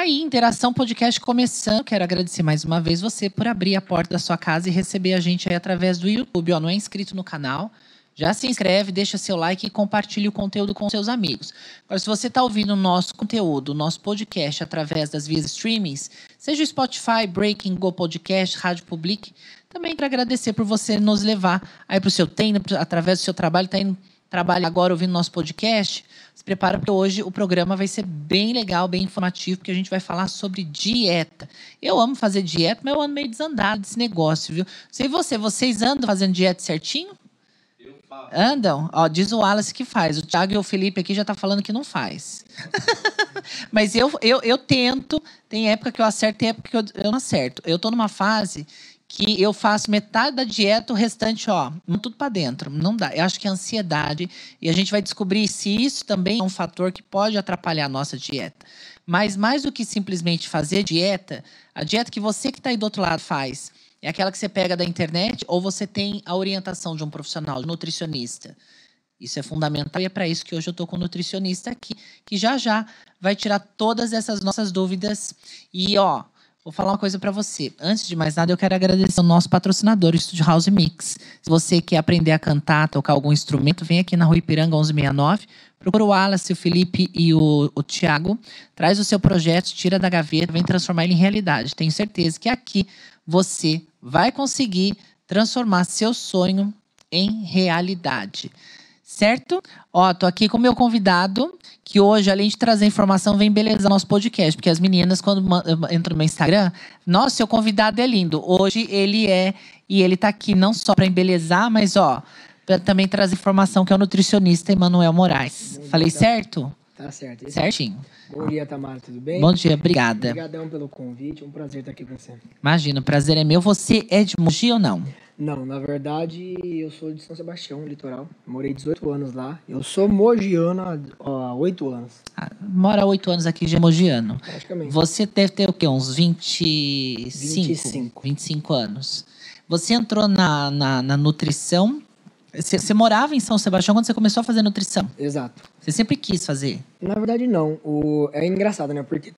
Aí, Interação Podcast começando. Quero agradecer mais uma vez você por abrir a porta da sua casa e receber a gente aí através do YouTube. Ó, não é inscrito no canal? Já se inscreve, deixa seu like e compartilhe o conteúdo com seus amigos. Agora, se você está ouvindo o nosso conteúdo, o nosso podcast através das vias streamings, seja o Spotify, Breaking, Go Podcast, Rádio Public, também quero agradecer por você nos levar aí para o seu treino, através do seu trabalho, está indo trabalha agora ouvindo nosso podcast, se prepara porque hoje o programa vai ser bem legal, bem informativo, porque a gente vai falar sobre dieta. Eu amo fazer dieta, mas eu ando meio desandado desse negócio, viu? Sei você, vocês andam fazendo dieta certinho? Andam? Ó, diz o Wallace que faz. O Thiago e o Felipe aqui já tá falando que não faz. Mas eu, eu, eu tento. Tem época que eu acerto, tem época que eu, eu não acerto. Eu tô numa fase que eu faço metade da dieta, o restante, ó, tudo para dentro. Não dá. Eu acho que é ansiedade. E a gente vai descobrir se isso também é um fator que pode atrapalhar a nossa dieta. Mas mais do que simplesmente fazer dieta, a dieta que você que está aí do outro lado faz é aquela que você pega da internet ou você tem a orientação de um profissional, de um nutricionista. Isso é fundamental e é para isso que hoje eu estou com um nutricionista aqui, que já já vai tirar todas essas nossas dúvidas. E, ó, vou falar uma coisa para você. Antes de mais nada, eu quero agradecer ao nosso patrocinador, o Studio House Mix. Se você quer aprender a cantar, tocar algum instrumento, vem aqui na Rua Ipiranga 1169. Procura o Wallace, o Felipe e o, o Tiago. Traz o seu projeto, tira da gaveta, vem transformar ele em realidade. Tenho certeza que aqui você vai conseguir transformar seu sonho em realidade. Certo? Ó, tô aqui com o meu convidado, que hoje, além de trazer informação, vem belezar nosso podcast. Porque as meninas, quando entram no meu Instagram, nossa, seu convidado é lindo. Hoje ele é, e ele tá aqui não só para embelezar, mas ó, para também trazer informação, que é o nutricionista Emanuel Moraes. Falei certo? Tá certo. Certinho. Bom dia, Tamara, tudo bem? Bom dia, obrigada. Obrigadão pelo convite, um prazer estar aqui com você. Imagina, o prazer é meu. Você é de Mogi ou não? Não, na verdade, eu sou de São Sebastião, litoral. Morei 18 anos lá. Eu sou mogiano há ó, há 8 anos, Ah, mora há oito anos aqui, já é mogiano. praticamente. Você deve ter o quê? Uns 25? 25. 25 anos. Você entrou na, na, na nutrição. Você, você morava em São Sebastião quando você começou a fazer nutrição. Exato. Você sempre quis fazer. Na verdade, não. O... É engraçado, né? Porque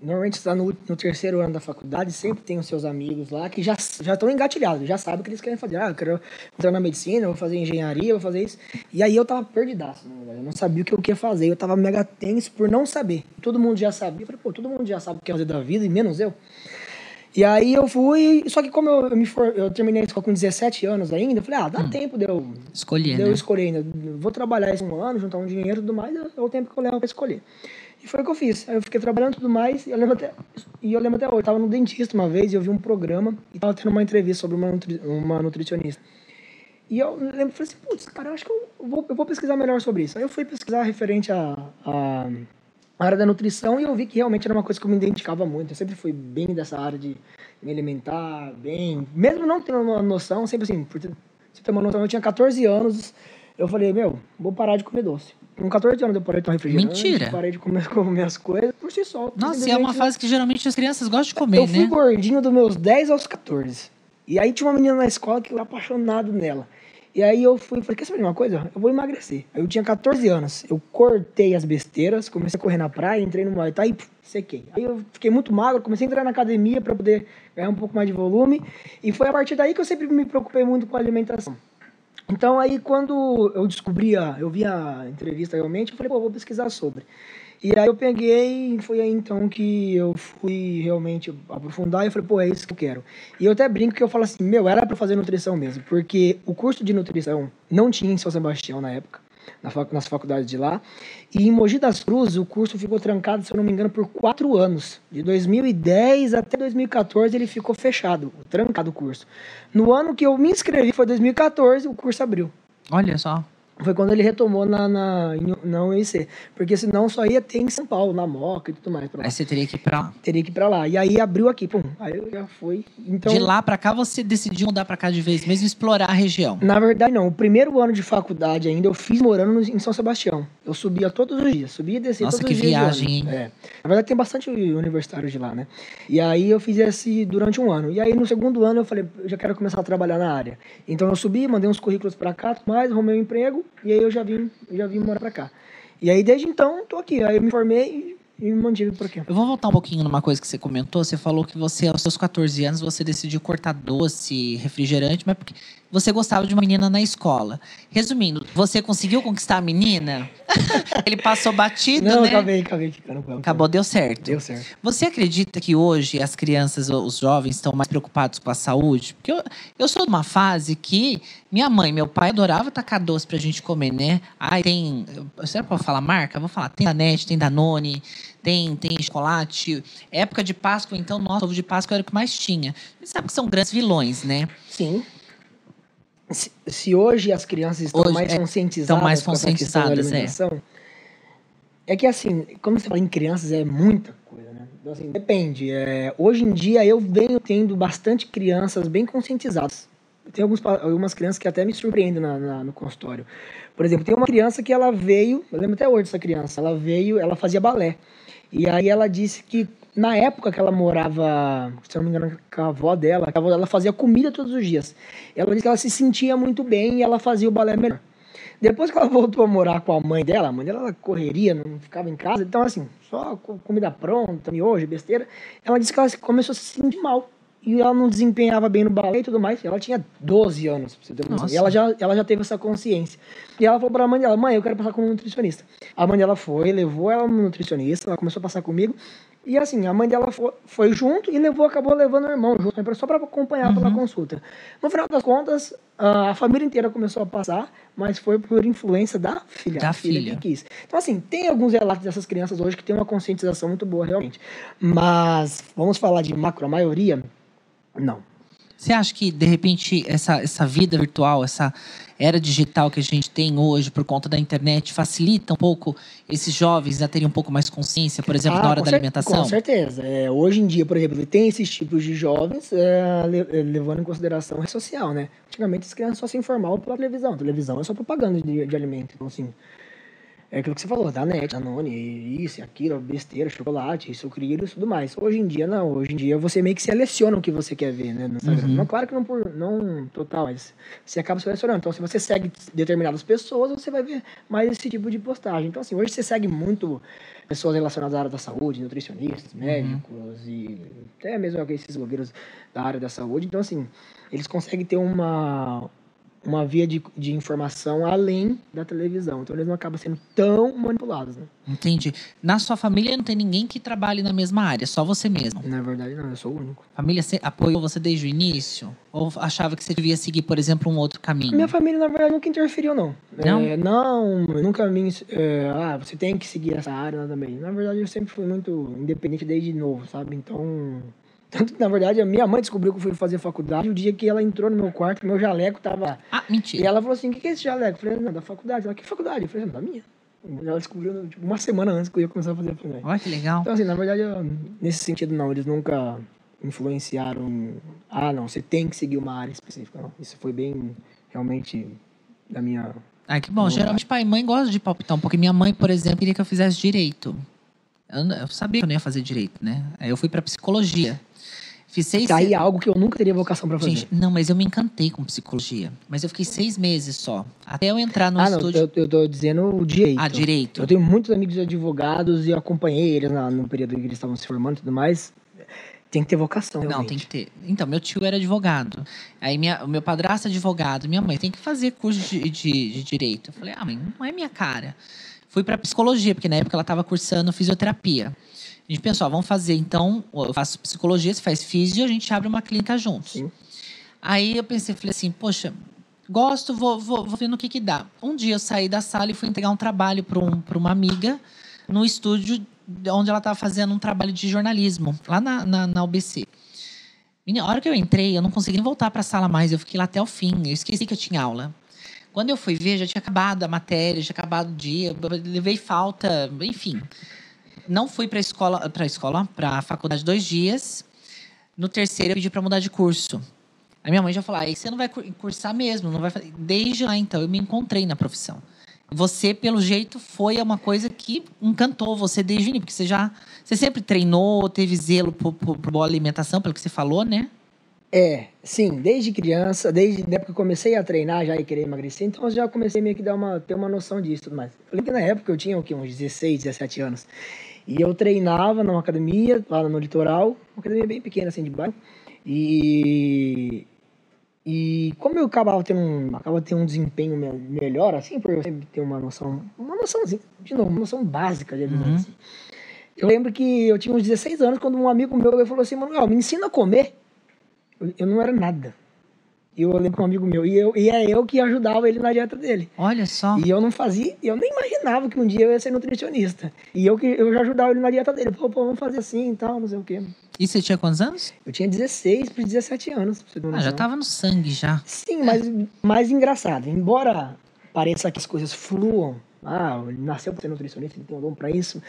normalmente está no, no terceiro ano da faculdade, sempre tem os seus amigos lá que já já estão engatilhados, já sabem o que eles querem fazer. Ah, eu quero entrar na medicina, eu vou fazer engenharia, eu vou fazer isso. E aí eu tava perdidaço, na verdade. Eu não sabia o que eu queria fazer. Eu tava mega tenso por não saber. Todo mundo já sabia. Eu falei, pô, todo mundo já sabe o que quer fazer da vida, e menos eu. E aí eu fui, só que como eu, eu me for, eu terminei a escola com 17 anos ainda, eu falei, ah, dá tempo de eu, Escolher, de eu né? escolher ainda. Vou trabalhar esse um ano, juntar um dinheiro e tudo mais, é o tempo que eu levo pra escolher. E foi o que eu fiz. Aí eu fiquei trabalhando e tudo mais, e eu lembro até, e eu lembro até hoje. Eu tava no dentista uma vez e eu vi um programa e tava tendo uma entrevista sobre uma, nutri, uma nutricionista. E eu lembro, falei assim, putz, cara, eu acho que eu vou, eu vou pesquisar melhor sobre isso. Aí eu fui pesquisar referente a, a a área da nutrição e eu vi que realmente era uma coisa que eu me identificava muito. Eu sempre fui bem dessa área de me alimentar bem, mesmo não tendo uma noção, sempre assim, por ter uma noção, eu tinha 14 anos, eu falei, meu, vou parar de comer doce. Com 14 anos eu parei de tomar refrigerante, Mentira. parei de comer, comer as coisas por si só. Nossa, e é uma fase que geralmente as crianças gostam de comer, Eu fui né? gordinho dos meus 10 aos 14. E aí tinha uma menina na escola que eu era apaixonado nela. E aí eu fui, falei, quer saber de uma coisa? Eu vou emagrecer. Aí eu tinha 14 anos. Eu cortei as besteiras, comecei a correr na praia, entrei no Muay Thai e puf, sequei. Aí eu fiquei muito magro, comecei a entrar na academia para poder ganhar um pouco mais de volume. E foi a partir daí que eu sempre me preocupei muito com a alimentação. Então aí quando eu descobri, a, eu vi a entrevista realmente, eu falei, pô, vou pesquisar sobre. E aí eu peguei foi aí então que eu fui realmente aprofundar e falei, pô, é isso que eu quero. E eu até brinco que eu falo assim, meu, era pra fazer nutrição mesmo, porque o curso de nutrição não tinha em São Sebastião na época, nas faculdades de lá. E em Mogi das Cruzes o curso ficou trancado, se eu não me engano, por quatro anos. De 2010 até 2014 ele ficou fechado, trancado o curso. No ano que eu me inscrevi, foi 2014, o curso abriu. Olha só. Foi quando ele retomou na, na, na UIC. Porque senão só ia ter em São Paulo, na Moca e tudo mais. Aí você teria que ir pra lá. Teria que ir pra lá. E aí abriu aqui, pum. Aí eu já fui. Então, De lá pra cá, você decidiu mudar pra cá de vez mesmo explorar a região. Na verdade, não. O primeiro ano de faculdade ainda eu fiz morando em São Sebastião. Eu subia todos os dias. Subia e descia Nossa, todos que os dias. de viagem, ônibus. hein? É. Na verdade, tem bastante universitário de lá, né? E aí eu fiz esse durante um ano. E aí no segundo ano eu falei, eu já quero começar a trabalhar na área. Então eu subi, mandei uns currículos pra cá, mais, arrumei um emprego. E aí eu já vim, já vim morar pra cá. E aí desde então tô aqui. Aí eu me formei e me mantive por aqui. Eu vou voltar um pouquinho numa coisa que você comentou. Você falou que você, aos seus 14 anos, você decidiu cortar doce, refrigerante, mas porque você gostava de uma menina na escola. Resumindo, você conseguiu conquistar a menina? Ele passou batido, Não, né? acabei, acabei ficando com ela. Acabou, deu certo. Deu certo. Você acredita que hoje as crianças, os jovens, estão mais preocupados com a saúde? Porque eu, eu sou de uma fase que minha mãe meu pai adoravam tacar doce pra gente comer, né? Ai, tem. Será que eu vou falar marca? Vou falar. Tem Danete, tem Danone, tem, tem chocolate. Época de Páscoa, então, nossa, ovo de Páscoa era o que mais tinha. Você sabe que são grandes vilões, né? Sim. Se, se hoje as crianças estão Hoje, mais é, conscientizadas estão mais conscientizadas, é. é. que assim, quando você fala em crianças, é muita coisa, né? Então, assim, depende. É, hoje em dia, eu venho tendo bastante crianças bem conscientizadas. Tem alguns, algumas crianças que até me surpreendem na- na- no consultório. Por exemplo, tem uma criança que ela veio, eu lembro até hoje dessa criança, ela veio, ela fazia balé. E aí ela disse que na época que ela morava, se não me engano, com a avó dela, a avó dela fazia comida todos os dias. Ela disse que ela se sentia muito bem e ela fazia o balé melhor. Depois que ela voltou a morar com a mãe dela, a mãe dela ela correria, não ficava em casa, então assim, só com comida pronta, miojo, besteira, ela disse que ela começou a se sentir mal. E ela não desempenhava bem no balé e tudo mais. Ela tinha 12 anos, pra você ter uma. E ela já, ela já teve essa consciência. E ela falou pra mãe dela, mãe, eu quero passar como nutricionista. A mãe dela foi, levou ela no nutricionista, ela começou a passar comigo. E assim, a mãe dela foi, junto e levou, acabou levando o irmão junto, né, só pra acompanhar pela consulta. No final das contas, a família inteira começou a passar, mas foi por influência da filha. Da filha, filha. que quis. Então, assim, tem alguns relatos dessas crianças hoje que têm uma conscientização muito boa, realmente. Mas, vamos falar de macro, a maioria, não. Você acha que, de repente, essa, essa vida virtual, essa era digital que a gente tem hoje por conta da internet, facilita um pouco esses jovens a terem um pouco mais consciência, por exemplo, Ah, na hora da alimentação? Com certeza. É, hoje em dia, por exemplo, tem esses tipos de jovens é, é, levando em consideração a rede social, né? Antigamente as crianças só se informavam pela televisão. A televisão é só propaganda de, de alimento. Então, assim, é aquilo que você falou, da net, Danone, isso e aquilo, besteira, chocolate, sucrilhos e tudo mais. Hoje em dia, não. Hoje em dia você meio que seleciona o que você quer ver, né? No Instagram. Uhum. Não, claro que não por não total, mas você acaba selecionando. Então, se você segue determinadas pessoas, você vai ver mais esse tipo de postagem. Então, assim, hoje você segue muito pessoas relacionadas à área da saúde, nutricionistas, médicos e até mesmo esses blogueiros da área da saúde. Então, assim, eles conseguem ter uma, uma via de, de informação além da televisão. Então, eles não acabam sendo tão manipulados, né? Entendi. Na sua família não tem ninguém que trabalhe na mesma área, só você mesmo. Na verdade, não, eu sou o único. Família apoiou você desde o início? Ou achava que você devia seguir, por exemplo, um outro caminho? Minha família, na verdade, nunca interferiu, não. Não? É, não, nunca me. é, ah, você tem que seguir essa área também. Na verdade, eu sempre fui muito independente desde novo, sabe? Então. Tanto que, na verdade, a minha mãe descobriu que eu fui fazer faculdade o dia que ela entrou no meu quarto, meu jaleco tava. Ah, E mentira. ela falou assim: o que, que é esse jaleco? Eu falei, não, da faculdade. Ela, que faculdade? Eu falei, não, da minha. Ela descobriu tipo, uma semana antes que eu ia começar a fazer a faculdade. Olha que legal. Então, assim, na verdade, eu- nesse sentido, não. Eles nunca influenciaram. Ah, não, você tem que seguir uma área específica. Não. Isso foi bem, realmente, da minha. Ah, que bom. Geralmente pai e mãe gostam de um pouco. Minha mãe, por exemplo, queria que eu fizesse direito. Eu, eu sabia que eu não ia fazer direito, né? Aí eu fui pra psicologia. Fiz seis... Tá aí algo que eu nunca teria vocação pra fazer. Gente, não, mas eu me encantei com psicologia. Mas eu fiquei seis meses só. Até eu entrar no ah, não, estúdio. eu, eu tô dizendo o direito. Ah, direito. Eu tenho muitos amigos advogados e eu acompanhei eles na- no período que eles estavam se formando e tudo mais. Tem que ter vocação, Não, realmente. tem que ter. Então, meu tio era advogado. Aí minha, o meu padrasto é advogado. Minha mãe tem que fazer curso de, de, de direito. Eu falei, ah, mãe, não é minha cara. Fui pra psicologia, porque na época ela estava cursando fisioterapia. A gente pensou, vamos fazer então, eu faço psicologia, você faz físio, a gente abre uma clínica juntos. Sim. Aí eu pensei, falei assim, poxa, gosto, vou, vou, vou ver no que que dá. Um dia eu saí da sala e fui entregar um trabalho para um, pra uma amiga no estúdio onde ela estava fazendo um trabalho de jornalismo, lá na, na, na UBC. A hora que eu entrei, eu não consegui nem voltar para a sala mais, eu fiquei lá até o fim, eu esqueci que eu tinha aula. Quando eu fui ver, já tinha acabado a matéria, já tinha acabado o dia, levei falta, enfim. Não fui para a escola, para escola, para a faculdade dois dias. No terceiro, eu pedi para mudar de curso. A minha mãe já falou: aí você não vai cur- cursar mesmo, não vai fazer. Desde lá, então, eu me encontrei na profissão. Você, pelo jeito, foi uma coisa que encantou você desde o início, porque você já. Você sempre treinou, teve zelo por, por, por boa alimentação, pelo que você falou, né? É, sim, desde criança, desde a época que eu comecei a treinar já e querer emagrecer, então eu já comecei meio que dar uma, ter uma noção disso. Eu lembro que na época eu tinha o quê, uns 16, 17 anos. E eu treinava numa academia, lá no litoral, uma academia bem pequena, assim, de bairro. E, e como eu acabava tendo um, acabava tendo um desempenho me- melhor, assim, por eu sempre ter uma noção, uma noçãozinha, de novo, uma noção básica de habilidade, Uhum. assim. Eu lembro que eu tinha uns 16 anos quando um amigo meu falou assim, Manuel, me ensina a comer. Eu, eu não era nada. E eu lembro que um amigo meu, e, eu, e é eu que ajudava ele na dieta dele. Olha só. E eu não fazia, eu nem imaginava que um dia eu ia ser nutricionista. E eu que eu já ajudava ele na dieta dele. Pô, pô, vamos fazer assim e tal, não sei o quê. E você tinha quantos anos? Eu tinha 16 para 17 anos. pra Ah, já tava no sangue já. Sim, mas mais engraçado. Embora pareça que as coisas fluam, ah, ele nasceu para ser nutricionista, ele tem um dom para isso.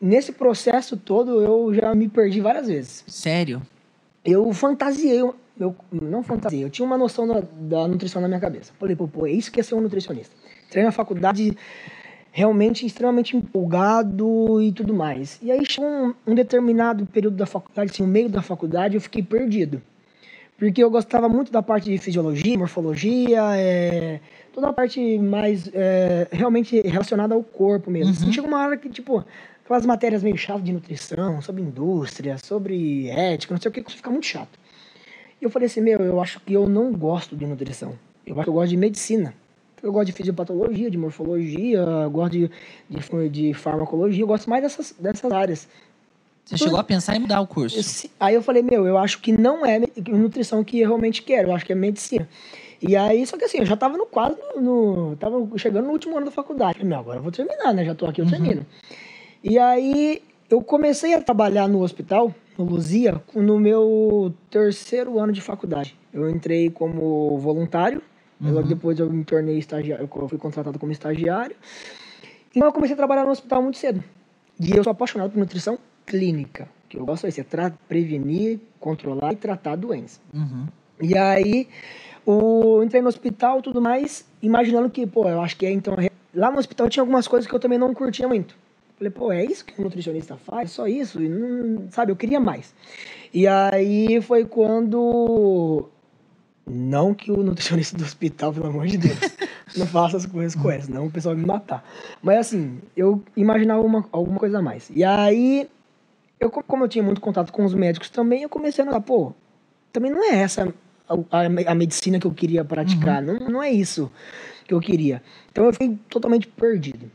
Nesse processo todo, eu já me perdi várias vezes. Sério? Eu fantasiei, eu, não fantasiei, eu tinha uma noção da, da nutrição na minha cabeça. Falei, pô, pô, é isso que é ser um nutricionista. Entrei na faculdade realmente extremamente empolgado e tudo mais. E aí chegou um, um determinado período da faculdade, assim, no meio da faculdade, eu fiquei perdido. Porque eu gostava muito da parte de fisiologia, morfologia, é, toda a parte mais é, realmente relacionada ao corpo mesmo. Uhum. Assim, chega uma hora que, tipo, aquelas matérias meio chatas de nutrição, sobre indústria, sobre ética, não sei o que, isso fica muito chato. E eu falei assim, meu, eu acho que eu não gosto de nutrição. Eu acho que eu gosto de medicina. Eu gosto de fisiopatologia, de morfologia, eu gosto de, de, de farmacologia, eu gosto mais dessas, dessas áreas. Você chegou a pensar em mudar o curso? Aí eu falei, meu, eu acho que não é nutrição que eu realmente quero, eu acho que é medicina. E aí, só que assim, eu já tava no quase no. tava chegando no último ano da faculdade. Falei, meu, agora eu vou terminar, né? Já tô aqui, eu termino. E aí eu comecei a trabalhar no hospital, no Luzia, no meu terceiro ano de faculdade. Eu entrei como voluntário, aí logo depois eu me tornei estagiário, eu fui contratado como estagiário. Então eu comecei a trabalhar no hospital muito cedo. E eu sou apaixonado por nutrição clínica. O que eu gosto é isso, é prevenir, controlar e tratar a doença. Uhum. E aí, o, eu entrei no hospital tudo mais, imaginando que, pô, eu acho que é então. Lá no hospital tinha algumas coisas que eu também não curtia muito. Falei, pô, é isso que um nutricionista faz? Só isso? E não, sabe, eu queria mais. E aí foi quando. Não que o nutricionista do hospital, pelo amor de Deus, não faça as coisas com essa, não o pessoal vai me matar. Mas assim, eu imaginava uma, alguma coisa a mais. E aí, eu, co- como eu tinha muito contato com os médicos também, eu comecei a notar, pô, também não é essa a, a- medicina que eu queria praticar, não, não é isso que eu queria. Então eu fiquei totalmente perdido.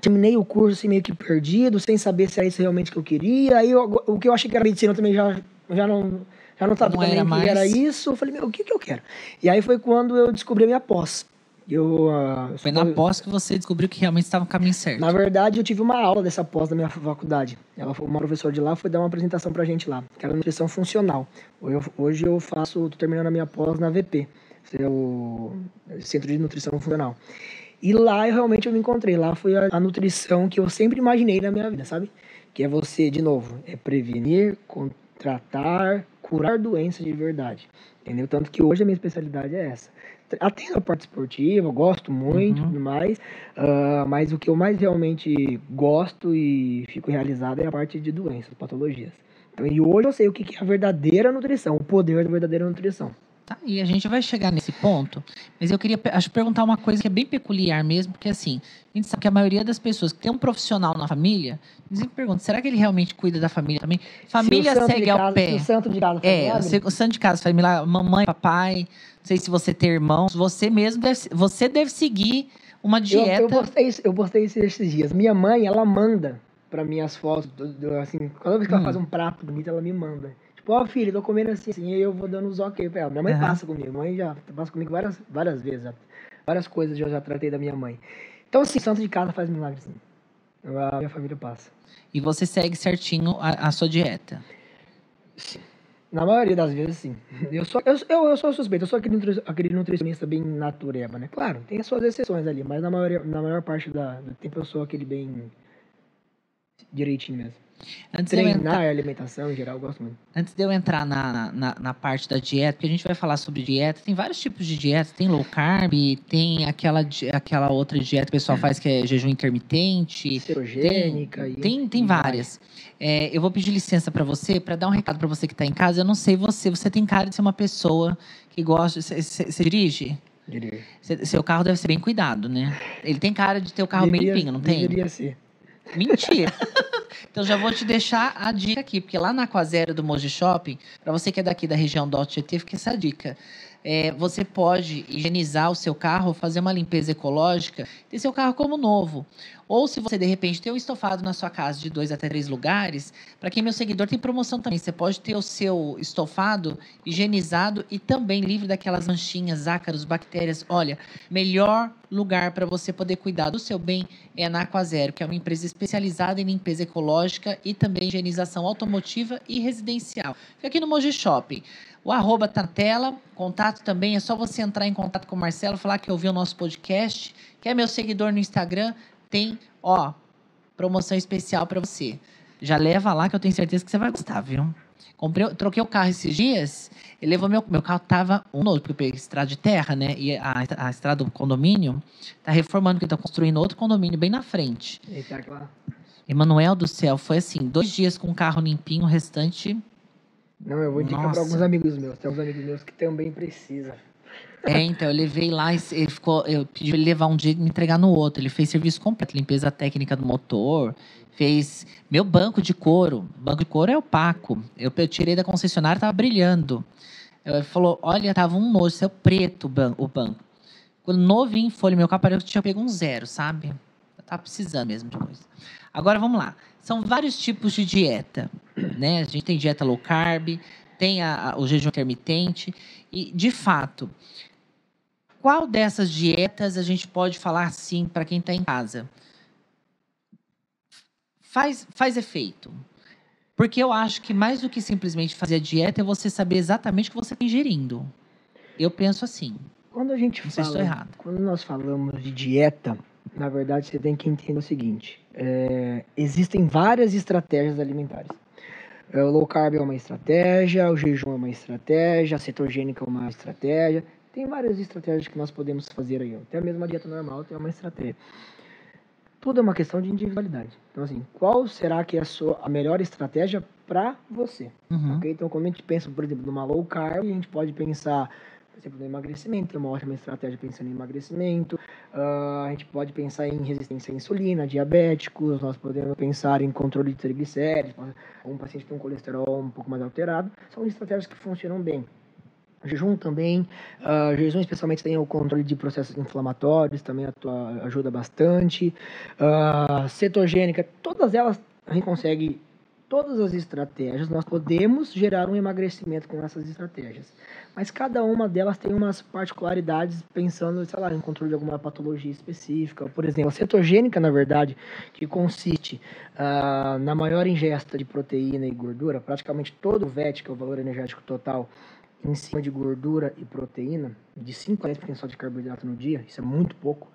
Terminei o curso assim, meio que perdido, sem saber se era isso realmente que eu queria. Aí eu- o que eu achei que era medicina também já, já não já não Não também era que mais. era isso. Eu falei, meu, o que, que eu quero? E aí foi quando eu descobri a minha pós. Eu, ah, Foi na pós que você descobriu que realmente estava no caminho certo. na verdade, eu tive uma aula dessa pós da minha faculdade. Ela foi uma professora de lá, foi dar uma apresentação pra gente lá, que era nutrição funcional. Hoje eu, hoje eu faço, tô terminando a minha pós na VP, que é o Centro de Nutrição Funcional. E lá eu realmente eu me encontrei. Lá foi a, a nutrição que eu sempre imaginei na minha vida, sabe? Que é você, de novo, é prevenir, tratar, curar doenças de verdade. Entendeu? Tanto que hoje a minha especialidade é essa. Atendo a parte esportiva, gosto muito Uhum. tudo mais, ah, mas o que eu mais realmente gosto e fico realizado é a parte de doenças, patologias. Então, e hoje eu sei o que que é a verdadeira nutrição, o poder da verdadeira nutrição. Tá, e a gente vai chegar nesse ponto, mas eu queria acho, perguntar uma coisa que é bem peculiar mesmo, porque assim, a gente sabe que a maioria das pessoas que tem um profissional na família, eles sempre perguntam, será que ele realmente cuida da família também? Família Se segue ao casa- pé. se O santo de casa É, o santo de casa, família, mamãe, papai, não sei se você tem irmãos, você mesmo deve, você deve seguir uma Eu, dieta. eu postei isso, eu postei isso esses dias. Minha mãe, ela manda pra mim as fotos, assim, que ela Hum. faz um prato bonito, ela me manda. Tipo, ó, filho, tô comendo assim, assim, e eu vou dando os ok pra ela. Minha mãe Aham. passa comigo, minha mãe já passa comigo várias, várias vezes, já. várias coisas eu já tratei da minha mãe. Então, assim, santo de casa faz milagre, sim. A minha família passa. E você segue certinho a, a sua dieta. Na maioria das vezes, sim. Eu sou, eu, eu, eu sou suspeito, eu sou aquele, nutri- aquele nutricionista bem natureba, né? Claro, tem as suas exceções ali, mas na, maioria, na maior parte da, do tempo eu sou aquele bem direitinho mesmo. Antes eu entrar, Treinar, alimentação em geral, eu gosto muito. antes de eu entrar na, na, na parte da dieta, porque a gente vai falar sobre dieta, tem vários tipos de dieta. Tem low carb, tem aquela, aquela outra dieta que o pessoal faz que é jejum intermitente. Cetogênica e. Tem, tem e várias. É, eu vou pedir licença para você, para dar um recado para você que está em casa. Eu não sei você, você tem cara de ser uma pessoa que gosta. Você dirige? Diria. Cê- seu carro deve ser bem cuidado, né? Ele tem cara de ter o carro meio Deveria- limpinho, não tem? Deveria ser. Mentira. então já vou te deixar a dica aqui, porque lá na Aquazero do Moji Shopping, para você que é daqui da região do Alto Tietê, fica essa dica é, você pode higienizar o seu carro, fazer uma limpeza ecológica, ter seu carro como novo. Ou se você, de repente, tem um estofado na sua casa de dois até três lugares, para quem é meu seguidor tem promoção também. Você pode ter o seu estofado higienizado e também livre daquelas manchinhas, ácaros, bactérias. Olha, melhor lugar para você poder cuidar do seu bem é na Aquazero, que é uma empresa especializada em limpeza ecológica e também higienização automotiva e residencial. Fica aqui no Moji Shopping. O arroba tá na tela, contato também, é só você entrar em contato com o Marcelo, falar que ouviu o nosso podcast, que é meu seguidor no Instagram, tem, ó, promoção especial para você. Já leva lá que eu tenho certeza que você vai gostar, viu? Comprei, troquei o carro esses dias, ele levou meu, meu carro tava um novo, porque eu peguei estrada de terra, né? E a, a estrada do condomínio tá reformando, porque tá construindo outro condomínio bem na frente. Eita, claro. Emanuel do céu, foi assim, dois dias com o carro limpinho, o restante não, eu vou indicar para alguns amigos meus. Tem alguns amigos meus que também precisam. É, então, eu levei lá, ele ficou, eu pedi ele levar um dia e me entregar no outro. Ele fez serviço completo, limpeza técnica do motor, fez meu banco de couro. Banco de couro é opaco. Eu, eu tirei da concessionária, tava brilhando. Ele falou, olha, tava um nojo, é preto o banco. O banco. Quando novinho foi, meu carro parece que tinha pego um zero, sabe? Eu tava precisando mesmo de coisa. Agora, vamos lá. São vários tipos de dieta né? A gente tem dieta low carb, tem a, a, o jejum intermitente e, de fato, qual dessas dietas a gente pode falar sim para quem está em casa? Faz, faz efeito. Porque eu acho que mais do que simplesmente fazer a dieta é você saber exatamente o que você está ingerindo. Eu penso assim. Quando a gente Não fala, errado. quando nós falamos de dieta, na verdade você tem que entender o seguinte: é, existem várias estratégias alimentares. É, o low carb é uma estratégia, o jejum é uma estratégia, a cetogênica é uma estratégia. Tem várias estratégias que nós podemos fazer aí. Até mesmo a dieta normal tem uma estratégia. Tudo é uma questão de individualidade. Então, assim, qual será que é a, sua, a melhor estratégia para você? Uhum. Okay? Então, quando a gente pensa, por exemplo, numa low carb, a gente pode pensar exemplo, no emagrecimento, uma ótima estratégia pensando em emagrecimento. Uh, a gente pode pensar em resistência à insulina, diabéticos, nós podemos pensar em controle de triglicéridos, um paciente tem um colesterol um pouco mais alterado. São estratégias que funcionam bem. Jejum também, uh, jejum especialmente tem o controle de processos inflamatórios, também atua, ajuda bastante. Uh, cetogênica, todas elas a gente consegue todas as estratégias, nós podemos gerar um emagrecimento com essas estratégias. Mas cada uma delas tem umas particularidades pensando, sei lá, em controle de alguma patologia específica. Por exemplo, a cetogênica, na verdade, que consiste uh, na maior ingesta de proteína e gordura, praticamente todo o VET, que é o valor energético total, em cima de gordura e proteína, de 5 a 10% só de carboidrato no dia, isso é muito pouco,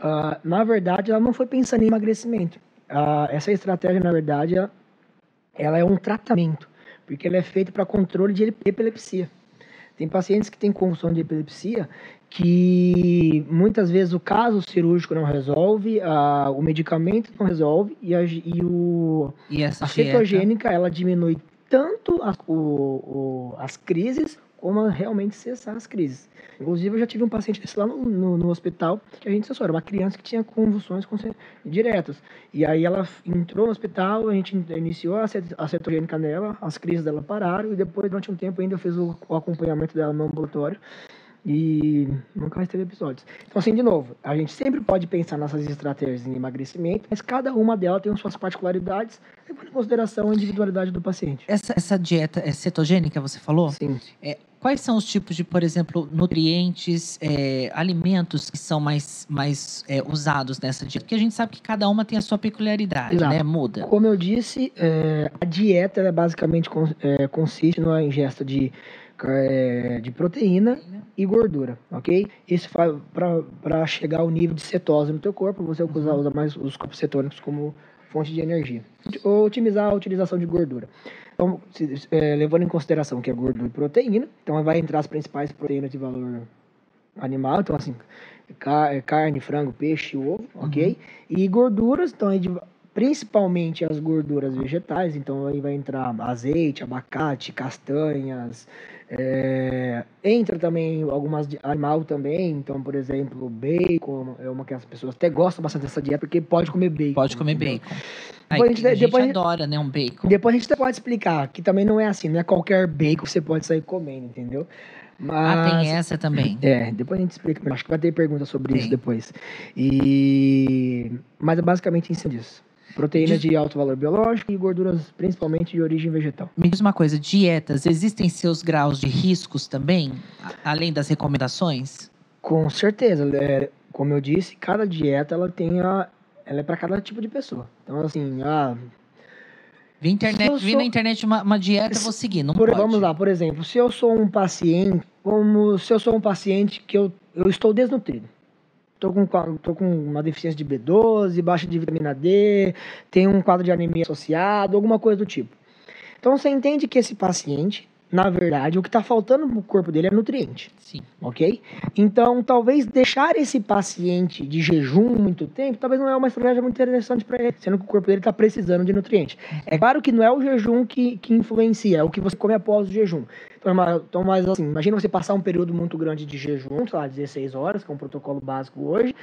uh, na verdade, ela não foi pensando em emagrecimento. Uh, essa estratégia, na verdade, ela ela é um tratamento, porque ela é feita para controle de epilepsia. Tem pacientes que têm convulsão de epilepsia que muitas vezes o caso cirúrgico não resolve, a, o medicamento não resolve e a, e o, e a cetogênica ela diminui tanto as, o, o, as crises como realmente cessar as crises. Inclusive, eu já tive um paciente desse lá no, no, no hospital que a gente cessou. Era uma criança que tinha convulsões diretas. E aí ela entrou no hospital, a gente iniciou a cetogênica nela, as crises dela pararam e depois, durante um tempo, ainda fez o, o acompanhamento dela no ambulatório e nunca mais teve episódios. Então, assim, de novo, a gente sempre pode pensar nessas estratégias em emagrecimento, mas cada uma delas tem suas particularidades, levando em consideração a individualidade do paciente. Essa, essa dieta é cetogênica, você falou? Sim. É, quais são os tipos de, por exemplo, nutrientes, é, alimentos que são mais, mais é, usados nessa dieta? Porque a gente sabe que cada uma tem a sua peculiaridade, Exato. né? Muda. Como eu disse, é, a dieta basicamente é, consiste na ingesta de é, de proteína e gordura, ok? Isso para chegar ao nível de cetose no teu corpo, você uhum. usa, usa mais os corpos cetônicos como fonte de energia. Ou otimizar a utilização de gordura. Então, se, é, levando em consideração que é gordura e proteína, então vai entrar as principais proteínas de valor animal, então assim, é, carne, frango, peixe, ovo, ok? Uhum. E gorduras, então aí de principalmente as gorduras vegetais, então aí vai entrar azeite, abacate, castanhas, é, entra também algumas de animal também, então por exemplo bacon é uma que as pessoas até gostam bastante dessa dieta porque pode comer bacon. Pode comer entendeu? bacon. Depois a gente, a gente depois adora, né, um bacon. Depois a gente pode explicar que também não é assim, não é qualquer bacon que você pode sair comendo, entendeu? Mas, ah, tem essa também. É, depois a gente explica. Acho que vai ter pergunta sobre tem. isso depois. E mas é basicamente em cima disso. Proteínas de alto valor biológico e gorduras principalmente de origem vegetal. Me diz uma coisa, dietas, existem seus graus de riscos também, além das recomendações? Com certeza. É, como eu disse, cada dieta ela tem a, ela é para cada tipo de pessoa. Então assim, ah, Vi, internet, sou... vi na internet uma, uma, dieta, vou seguir, não por, pode. Vamos lá, por exemplo, se eu sou um paciente, como se eu sou um paciente que eu, eu estou desnutrido, Tô com, tô com uma deficiência de B12, baixa de vitamina D, tem um quadro de anemia associado, alguma coisa do tipo. Então você entende que esse paciente na verdade, o que está faltando no corpo dele é nutriente. Sim. Ok? Então, talvez deixar esse paciente de jejum muito tempo, talvez não é uma estratégia muito interessante para ele, sendo que o corpo dele está precisando de nutriente. É claro que não é o jejum que, que influencia, é o que você come após o jejum. Então, mas assim, imagina você passar um período muito grande de jejum, sei lá, 16 horas, que é um protocolo básico hoje,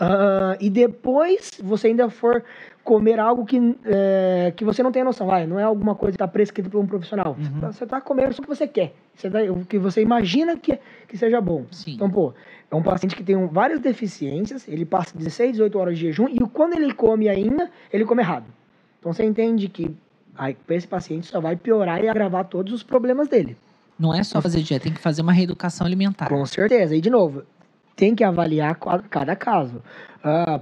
uh, e depois você ainda for comer algo que, é, que você não tem noção, vai, não é alguma coisa que está prescrita por um profissional. Uhum. Você está comendo o que você quer, você tá, o que você imagina que, que seja bom. Sim. Então, pô, é um paciente que tem um, várias deficiências, ele passa 16, 18 horas de jejum, e quando ele come ainda, ele come errado. Então você entende que para esse paciente só vai piorar e agravar todos os problemas dele. Não é só fazer dieta, tem que fazer uma reeducação alimentar. Com certeza. E, de novo, tem que avaliar cada caso. Uh,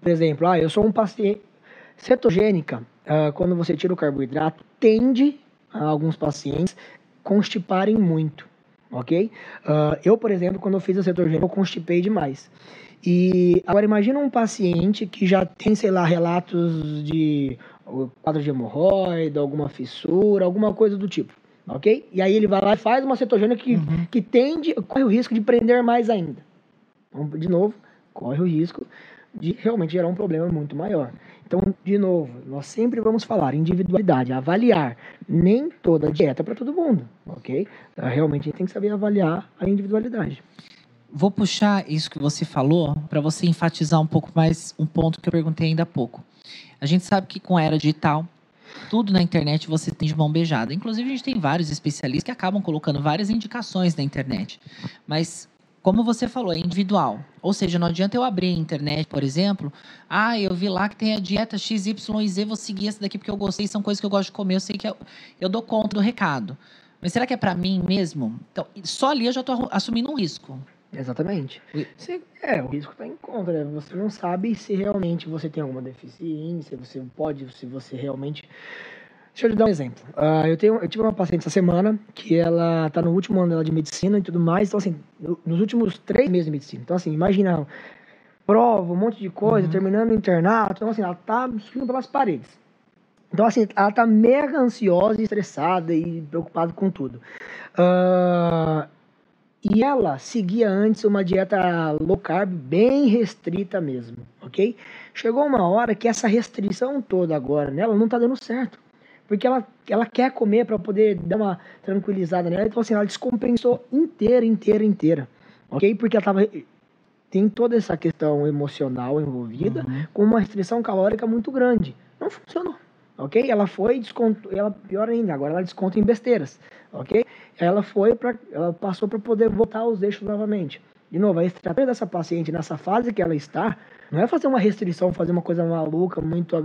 por exemplo, ah, eu sou um paciente cetogênica. Uh, quando você tira o carboidrato, tende a alguns pacientes constiparem muito, ok? Uh, eu, por exemplo, quando eu fiz a cetogênica, eu constipei demais. E agora imagina um paciente que já tem, sei lá, relatos de quadro de hemorroida, alguma fissura, alguma coisa do tipo ok? E aí ele vai lá e faz uma cetogênica que, uhum. que tende, corre o risco de prender mais ainda. Então, de novo, corre o risco de realmente gerar um problema muito maior. Então, de novo, nós sempre vamos falar individualidade, avaliar. Nem toda dieta é para todo mundo, ok? Então, realmente a gente tem que saber avaliar a individualidade. Vou puxar isso que você falou para você enfatizar um pouco mais um ponto que eu perguntei ainda há pouco. A gente sabe que com a era digital, tudo na internet você tem de mão beijada. Inclusive, a gente tem vários especialistas que acabam colocando várias indicações na internet. Mas, como você falou, é individual. Ou seja, não adianta eu abrir a internet, por exemplo. Ah, eu vi lá que tem a dieta XYZ, vou seguir essa daqui porque eu gostei, são coisas que eu gosto de comer, eu sei que eu, eu dou conta do recado. Mas será que é para mim mesmo? Então, só ali eu já estou assumindo um risco. Exatamente. Você, é, o risco está em conta, né? Você não sabe se realmente você tem alguma deficiência, você pode, se você realmente. Deixa eu te dar um exemplo. Uh, eu, tenho, eu tive uma paciente essa semana que ela está no último ano dela de medicina e tudo mais. Então, assim, nos últimos três meses de medicina. Então, assim, imagina, prova, um monte de coisa, uhum. terminando o internato. Então, assim, ela tá subindo pelas paredes. Então, assim, ela tá mega ansiosa e estressada e preocupada com tudo. Uh, e ela seguia antes uma dieta low carb bem restrita mesmo, ok? Chegou uma hora que essa restrição toda agora nela não tá dando certo. Porque ela, ela quer comer para poder dar uma tranquilizada nela. Então, assim, ela descompensou inteira, inteira, inteira. Ok? Porque ela tava. Tem toda essa questão emocional envolvida uhum. com uma restrição calórica muito grande. Não funcionou ok? Ela foi desconto, ela pior ainda, agora ela desconta em besteiras, ok? Ela foi para, ela passou para poder voltar aos eixos novamente. De novo, a estratégia dessa paciente nessa fase que ela está, não é fazer uma restrição, fazer uma coisa maluca, muito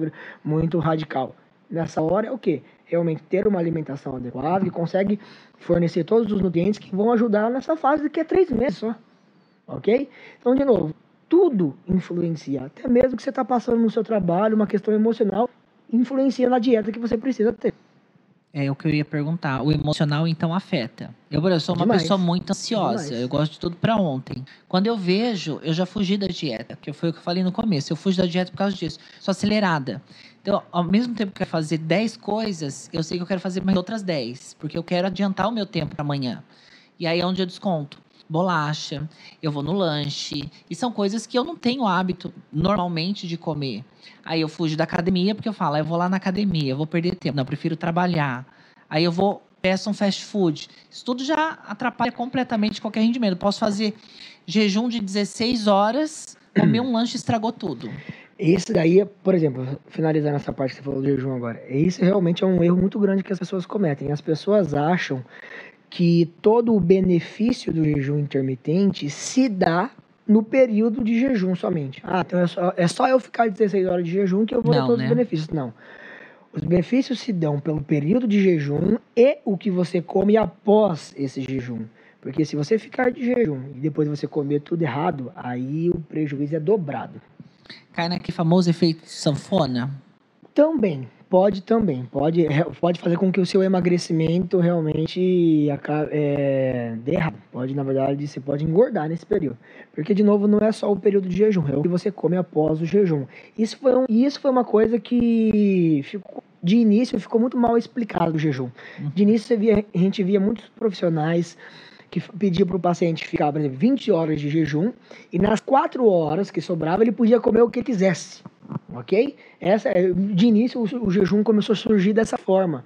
muito radical. Nessa hora é o quê? Realmente ter uma alimentação adequada que consegue fornecer todos os nutrientes que vão ajudar nessa fase que é três meses só, ok? Então, de novo, tudo influencia, até mesmo que você está passando no seu trabalho, uma questão emocional, influencia na dieta que você precisa ter. É o que eu ia perguntar. O emocional, então, afeta. Eu, eu sou uma Demais. pessoa muito ansiosa. Demais. Eu gosto de tudo para ontem. Quando eu vejo, eu já fugi da dieta, que foi o que eu falei no começo. Eu fugi da dieta por causa disso. Sou acelerada. Então, ao mesmo tempo que eu quero fazer 10 coisas, eu sei que eu quero fazer mais outras 10. Porque eu quero adiantar o meu tempo para amanhã. E aí é onde eu desconto. Bolacha, eu vou no lanche. E são coisas que eu não tenho hábito normalmente de comer. Aí eu fujo da academia porque eu falo, ah, eu vou lá na academia, eu vou perder tempo. Não, eu prefiro trabalhar. Aí eu vou, peço um fast food. Isso tudo já atrapalha completamente qualquer rendimento. Posso fazer jejum de 16 horas, comer um lanche estragou tudo. Esse daí, por exemplo, finalizando essa parte que você falou do jejum agora, esse realmente é um erro muito grande que as pessoas cometem. As pessoas acham que todo o benefício do jejum intermitente se dá no período de jejum somente. Ah, então é só, é só eu ficar 16 horas de jejum que eu vou Não, ter todos né? os benefícios. Não. Os benefícios se dão pelo período de jejum e o que você come após esse jejum. Porque se você ficar de jejum e depois você comer tudo errado, aí o prejuízo é dobrado. Cai naquele famoso efeito sanfona. Também, pode também. Pode, pode fazer com que o seu emagrecimento realmente acabe, é, dê errado. Pode, na verdade, você pode engordar nesse período. Porque, de novo, não é só o período de jejum, é o que você come após o jejum. Isso foi, um, isso foi uma coisa que ficou, de início ficou muito mal explicado o jejum. De início via, a gente via muitos profissionais que pediam para o paciente ficar, por exemplo, 20 horas de jejum e nas 4 horas que sobrava ele podia comer o que quisesse. Ok? Essa, é, de início, o, o jejum começou a surgir dessa forma.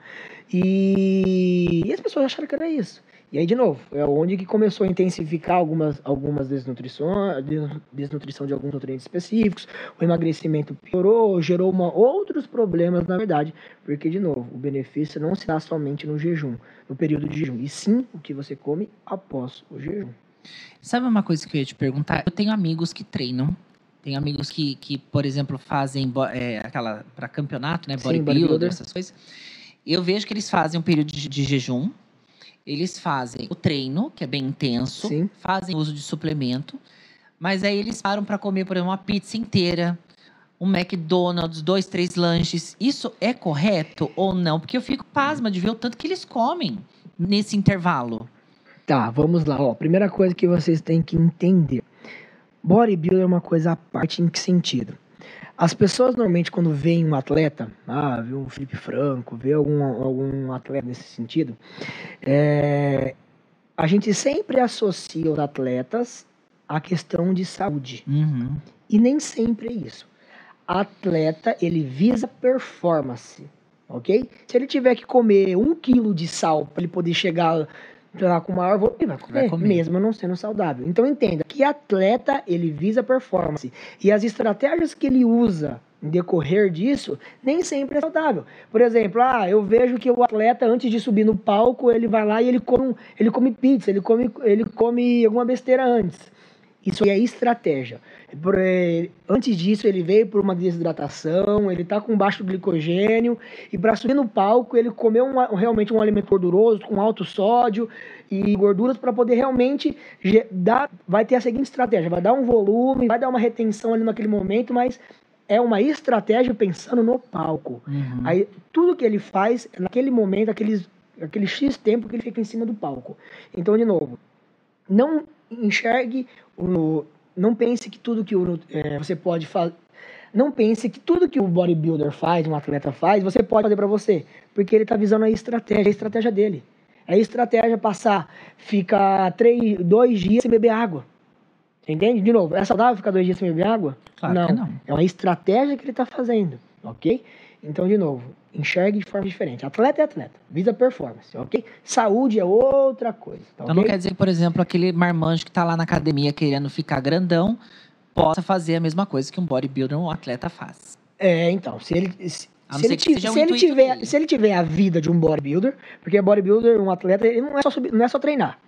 E, e as pessoas acharam que era isso. E aí, de novo, é onde que começou a intensificar algumas, algumas desnutrições, des- desnutrição de alguns nutrientes específicos, o emagrecimento piorou, gerou uma, outros problemas, na verdade, porque, de novo, o benefício não se dá somente no jejum, no período de jejum, e sim o que você come após o jejum. Sabe uma coisa que eu ia te perguntar? Eu tenho amigos que treinam. Tenho amigos que, que por exemplo, fazem é, aquela para campeonato, né? Bodybuilder. essas coisas. Eu vejo que eles fazem um período de, de jejum. Eles fazem o treino, que é bem intenso. Sim. Fazem uso de suplemento. Mas aí eles param para comer, por exemplo, uma pizza inteira. Um McDonald's, dois, três lanches. Isso é correto ou não? Porque eu fico pasma de ver o tanto que eles comem nesse intervalo. Tá, vamos lá. Ó, primeira coisa que vocês têm que entender. Bodybuilder é uma coisa à parte em que sentido? As pessoas normalmente quando veem um atleta, ah, vê um Felipe Franco, vê algum, algum atleta nesse sentido, é, a gente sempre associa os atletas à questão de saúde. Uhum. E nem sempre é isso. Atleta, ele visa performance, ok? Se ele tiver que comer um quilo de sal para ele poder chegar lá com maior volume, vai comer, Vai comer. mesmo não sendo saudável. Então entenda que atleta, ele visa performance. E as estratégias que ele usa em decorrer disso, nem sempre é saudável. Por exemplo, ah, eu vejo que o atleta, antes de subir no palco, ele vai lá e ele come, ele come pizza, ele come, ele come alguma besteira antes. Isso aí é estratégia. Eh, antes disso, ele veio por uma desidratação, ele está com baixo glicogênio, e para subir no palco, ele comeu um realmente um alimento gorduroso, com alto sódio e gorduras, para poder realmente dar. Vai ter a seguinte estratégia: vai dar um volume, vai dar uma retenção ali naquele momento, mas é uma estratégia pensando no palco. Uhum. Aí tudo que ele faz é naquele momento, aqueles, aquele X tempo que ele fica em cima do palco. Então, de novo, não enxergue, o, não pense que tudo que o, é, você pode fazer. Não pense que tudo que o bodybuilder faz, um atleta faz, você pode fazer para você. Porque ele está visando a estratégia, a estratégia dele. É a estratégia passar, ficar três, dois dias sem beber água. Entende? De novo, é saudável ficar dois dias sem beber água? Claro que não. É uma estratégia que ele está fazendo, ok? Então, de novo, enxergue de forma diferente. Atleta é atleta, visa performance, ok? Saúde é outra coisa, tá Então não ok? quer dizer, por exemplo, aquele marmanjo que tá lá na academia querendo ficar grandão possa fazer a mesma coisa que um bodybuilder ou um atleta faz. É, então, se ele, se, não se ele, que ti- seja o se ele tiver, dele. se ele tiver a vida de um bodybuilder, porque bodybuilder, um atleta, ele não é só, subir- não é só treinar.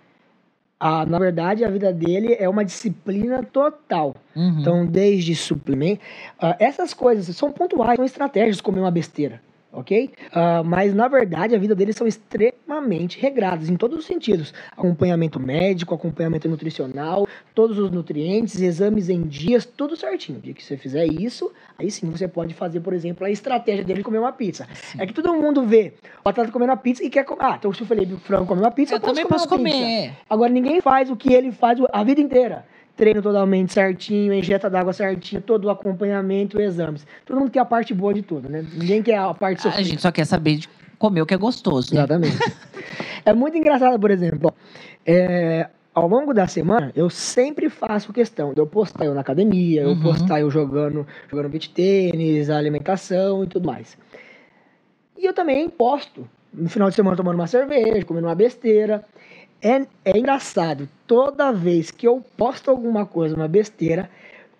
Ah, na verdade, a vida dele é uma disciplina total. Uhum. Então, desde suplemento. ah, essas coisas são pontuais, são estratégias, comer uma besteira, ok? Ah, mas, na verdade, a vida deles são extremamente regradas, em todos os sentidos: acompanhamento médico, acompanhamento nutricional, todos os nutrientes, exames em dias, tudo certinho. O dia que você fizer isso, aí sim você pode fazer, por exemplo, a estratégia dele de comer uma pizza. É que todo mundo vê o atleta comendo uma pizza e quer comer. Ah, então se o Felipe Franco comer uma pizza, eu também posso uma pizza. comer. Agora ninguém faz o que ele faz a vida inteira. Treino totalmente certinho, injeta d'água certinho, todo o acompanhamento, exames. Todo mundo quer a parte boa de tudo, né? Ninguém quer a parte A sofrida. gente só quer saber de comer o que é gostoso. Né? Exatamente. é muito engraçado, por exemplo, é, ao longo da semana, eu sempre faço questão de eu postar eu na academia, eu Uhum. postar eu jogando, jogando beach tênis, a alimentação e tudo mais. E eu também posto no final de semana tomando uma cerveja, comendo uma besteira. É, é engraçado, toda vez que eu posto alguma coisa, uma besteira,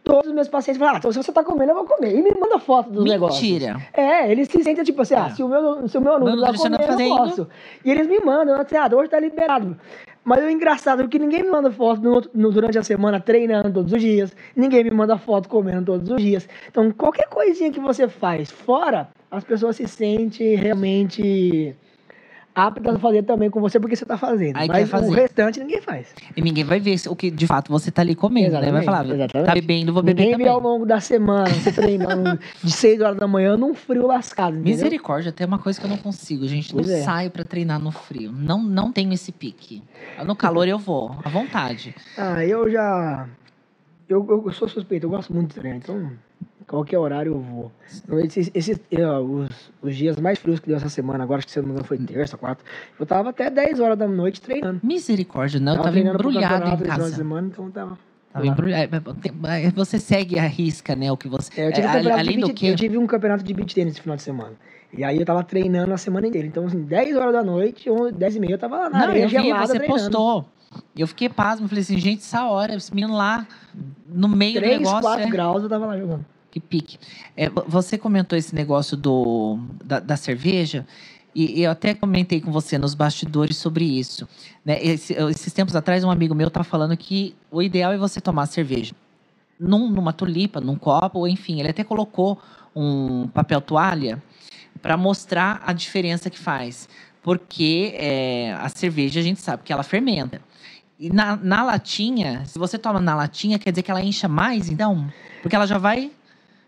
todos os meus pacientes falam, ah, então se você tá comendo, eu vou comer. E me manda foto dos negócios. Mentira. É, eles se sentem tipo assim, ah, É. se o meu, se o meu aluno tá comendo, eu posso. E eles me mandam, assim, ah, hoje tá liberado. Mas o engraçado é que ninguém me manda foto no no- durante a semana treinando todos os dias, ninguém me manda foto comendo todos os dias. Então, qualquer coisinha que você faz fora, as pessoas se sentem realmente aptas a fazer também com você porque você tá fazendo. Aí Mas o restante ninguém faz. E ninguém vai ver o que de fato você tá ali comendo, né? Vai Exatamente, falar, exatamente. tá bebendo, vou beber ninguém também. vê ao longo da semana, você treinando de 6 horas da manhã num frio lascado. entendeu? Misericórdia, tem uma coisa que eu não consigo, gente. Pois não é. saio pra treinar no frio. Não, não tenho esse pique. No calor eu vou, à vontade. Ah, eu já. Eu, eu sou suspeito, eu gosto muito de treinar, então qualquer horário eu vou. Então, Esses, esses, eh, os, os dias mais frios que deu essa semana, agora acho que se eu não me engano foi terça, quarta, eu tava até 10 horas da noite treinando. Misericórdia, não, eu tava embrulhado campeonato em esse casa. semana, então tava. É, Você segue a risca, né? O que você. É, eu, tive um é, além do que. eu tive um campeonato de beat tênis esse final de semana. E aí eu tava treinando a semana inteira. Então, assim, 10 horas da noite, 11, 10 e meia, eu tava lá na Não, areia eu vi, gelada você treinando. postou. Eu fiquei pasmo, falei assim, gente, essa hora, esse menino lá no meio 3, do negócio. 4 é- graus eu tava lá jogando. Que pique. É, vo- você comentou esse negócio do, da, da cerveja, e eu até comentei com você nos bastidores sobre isso. Né? Esse- esses tempos atrás, um amigo meu estava falando que o ideal é você tomar cerveja num- numa tulipa, num copo, enfim. Ele até colocou um papel toalha para mostrar a diferença que faz. Porque é, a cerveja, a gente sabe que ela fermenta. E na, na latinha, se você toma na latinha, quer dizer que ela incha mais, então? Porque ela já vai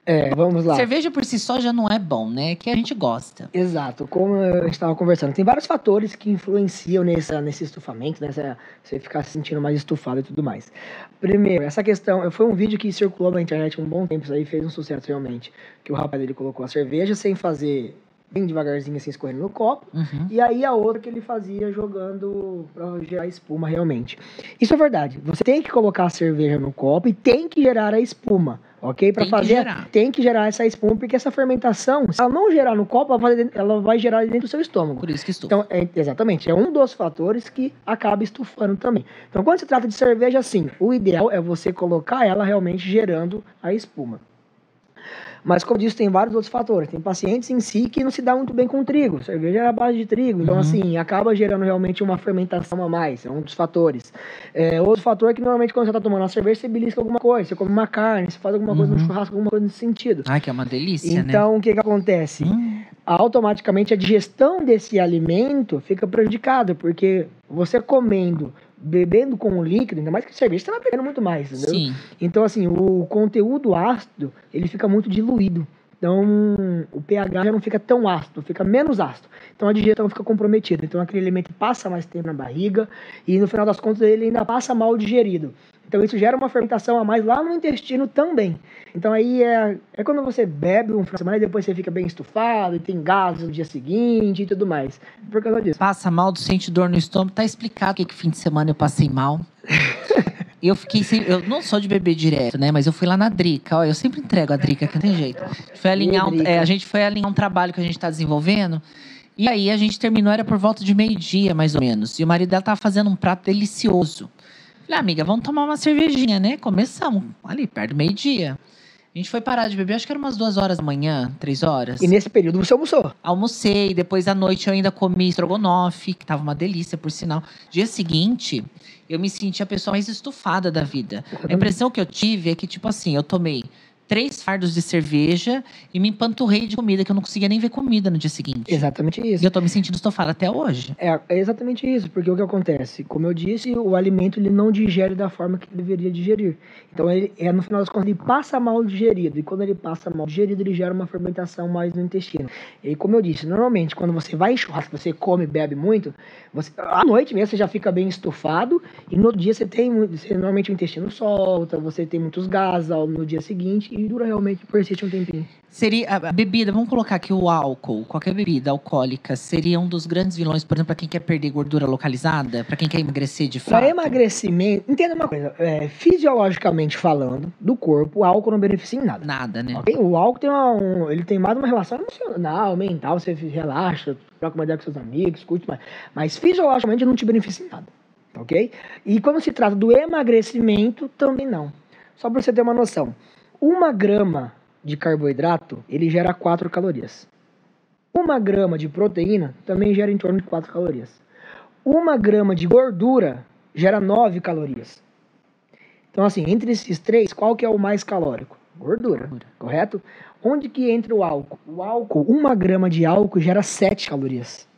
É, vamos lá. Cerveja por si só já não é bom, né? Que a gente gosta. Exato, como a gente estava conversando, tem vários fatores que influenciam nessa, nesse estufamento, nessa você ficar se sentindo mais estufado e tudo mais. Primeiro, essa questão, foi um vídeo que circulou na internet há um bom tempo, isso aí fez um sucesso realmente, que o rapaz ele colocou a cerveja sem fazer bem devagarzinho assim escorrendo no copo, Uhum. e aí a outra que ele fazia jogando para gerar espuma realmente. Isso é verdade. Você tem que colocar a cerveja no copo e tem que gerar a espuma, ok? Para fazer gerar. tem que gerar essa espuma porque essa fermentação, se ela não gerar no copo, ela vai, ela vai gerar dentro do seu estômago. Por isso que estou. Então, é, exatamente, é um dos fatores que acaba estufando também. Então, quando se trata de cerveja, sim, o ideal é você colocar ela realmente gerando a espuma. Mas, como eu disse, tem vários outros fatores. Tem pacientes em si que não se dá muito bem com trigo. Cerveja é a base de trigo. Então, Uhum. assim, acaba gerando realmente uma fermentação a mais. É um dos fatores. É, outro fator é que, normalmente, quando você está tomando uma cerveja, você belisca alguma coisa. Você come uma carne, você faz alguma coisa no Uhum. churrasco, alguma coisa nesse sentido. Ai, que é uma delícia, né? Então, o que, que acontece? Hum, automaticamente a digestão desse alimento fica prejudicada, porque você comendo, bebendo com o líquido, ainda mais que cerveja, você vai bebendo muito mais, entendeu? sim. Então, assim, o conteúdo ácido, ele fica muito diluído. Então, o pH já não fica tão ácido, fica menos ácido. Então, a digestão fica comprometida. Então, aquele alimento passa mais tempo na barriga e, no final das contas, ele ainda passa mal digerido. Então, isso gera uma fermentação a mais lá no intestino também. Então, aí é, é quando você bebe um final de semana e depois você fica bem estufado e tem gases no dia seguinte e tudo mais. Por causa disso. Passa mal, sente dor no estômago. Tá explicado que, que fim de semana eu passei mal. Eu fiquei sem. Eu não sou de beber direto, né? Mas eu fui lá na Drica. Ó, eu sempre entrego a Drica, que não tem jeito. Foi alinhar um- é, a gente foi alinhar um trabalho que a gente tá desenvolvendo. E aí a gente terminou, era por volta de meio-dia, mais ou menos. E o marido dela tava fazendo um prato delicioso. Falei, amiga, vamos tomar uma cervejinha, né? Começamos ali, perto do meio-dia. A gente foi parar de beber, acho que era umas duas horas da manhã, três horas. E nesse período você almoçou. Almocei, depois à noite eu ainda comi estrogonofe, que tava uma delícia, por sinal. Dia seguinte, eu me senti a pessoa mais estufada da vida. A impressão que eu tive é que, tipo assim, eu tomei três fardos de cerveja e me empanturrei de comida, que eu não conseguia nem ver comida no dia seguinte. Exatamente E isso. eu tô me sentindo estufada até hoje. É, é exatamente isso, porque o que acontece? Como eu disse, o alimento ele não digere da forma que deveria digerir. Então, ele, é, no final das contas, ele passa mal digerido. E quando ele passa mal digerido, ele gera uma fermentação mais no intestino. E como eu disse, normalmente, quando você vai em churrasco, você come e bebe muito, você, à noite mesmo você já fica bem estufado. E no outro dia você tem você, normalmente o intestino solta, você tem muitos gases no dia seguinte. E dura realmente, persiste um tempinho. Seria a bebida, vamos colocar aqui o álcool, qualquer bebida alcoólica, seria um dos grandes vilões, por exemplo, para quem quer perder gordura localizada, para quem quer emagrecer de fato. Para emagrecimento, entenda uma coisa, é, fisiologicamente falando, do corpo, o álcool não beneficia em nada. Nada, né? ok? O álcool tem uma, um- ele tem mais uma relação emocional, mental, você relaxa, troca uma ideia com seus amigos, curte mais. Mas fisiologicamente não te beneficia em nada, ok? E quando se trata do emagrecimento, também não. Só para você ter uma noção, uma grama de carboidrato, ele gera 4 calorias. Uma grama de proteína também gera em torno de 4 calorias. Uma grama de gordura gera 9 calorias. Então, assim, entre esses três, qual que é o mais calórico? Gordura, Gordura. correto? Onde que entra o álcool? O álcool, uma grama de álcool gera 7 calorias.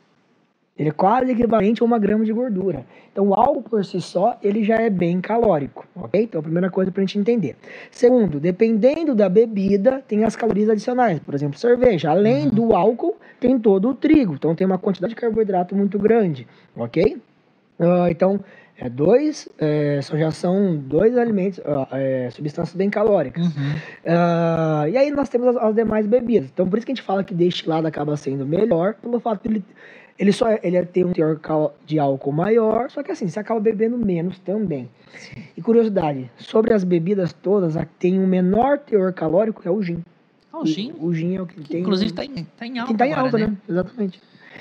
Ele é quase equivalente a uma grama de gordura. Então, o álcool por si só, ele já é bem calórico, ok? Então, a primeira coisa para a gente entender. Segundo, dependendo da bebida, tem as calorias adicionais. Por exemplo, cerveja. Além Uhum. do álcool, tem todo o trigo. Então, tem uma quantidade de carboidrato muito grande, ok? Ah, então, é dois, é, só já são dois alimentos, ah, é, substâncias bem calóricas. Uhum. Ah, e aí nós temos as, as demais bebidas. Então, por isso que a gente fala que destilado acaba sendo melhor, pelo fato de ele, ele só ele é- tem um teor de álcool maior, só que assim, você acaba bebendo menos também. E curiosidade, sobre as bebidas todas, a que tem um menor teor calórico é o gin. Ah, o gin, O, gin é o que que tem. inclusive tá em, tá em alta que tá em alta, né? Exatamente.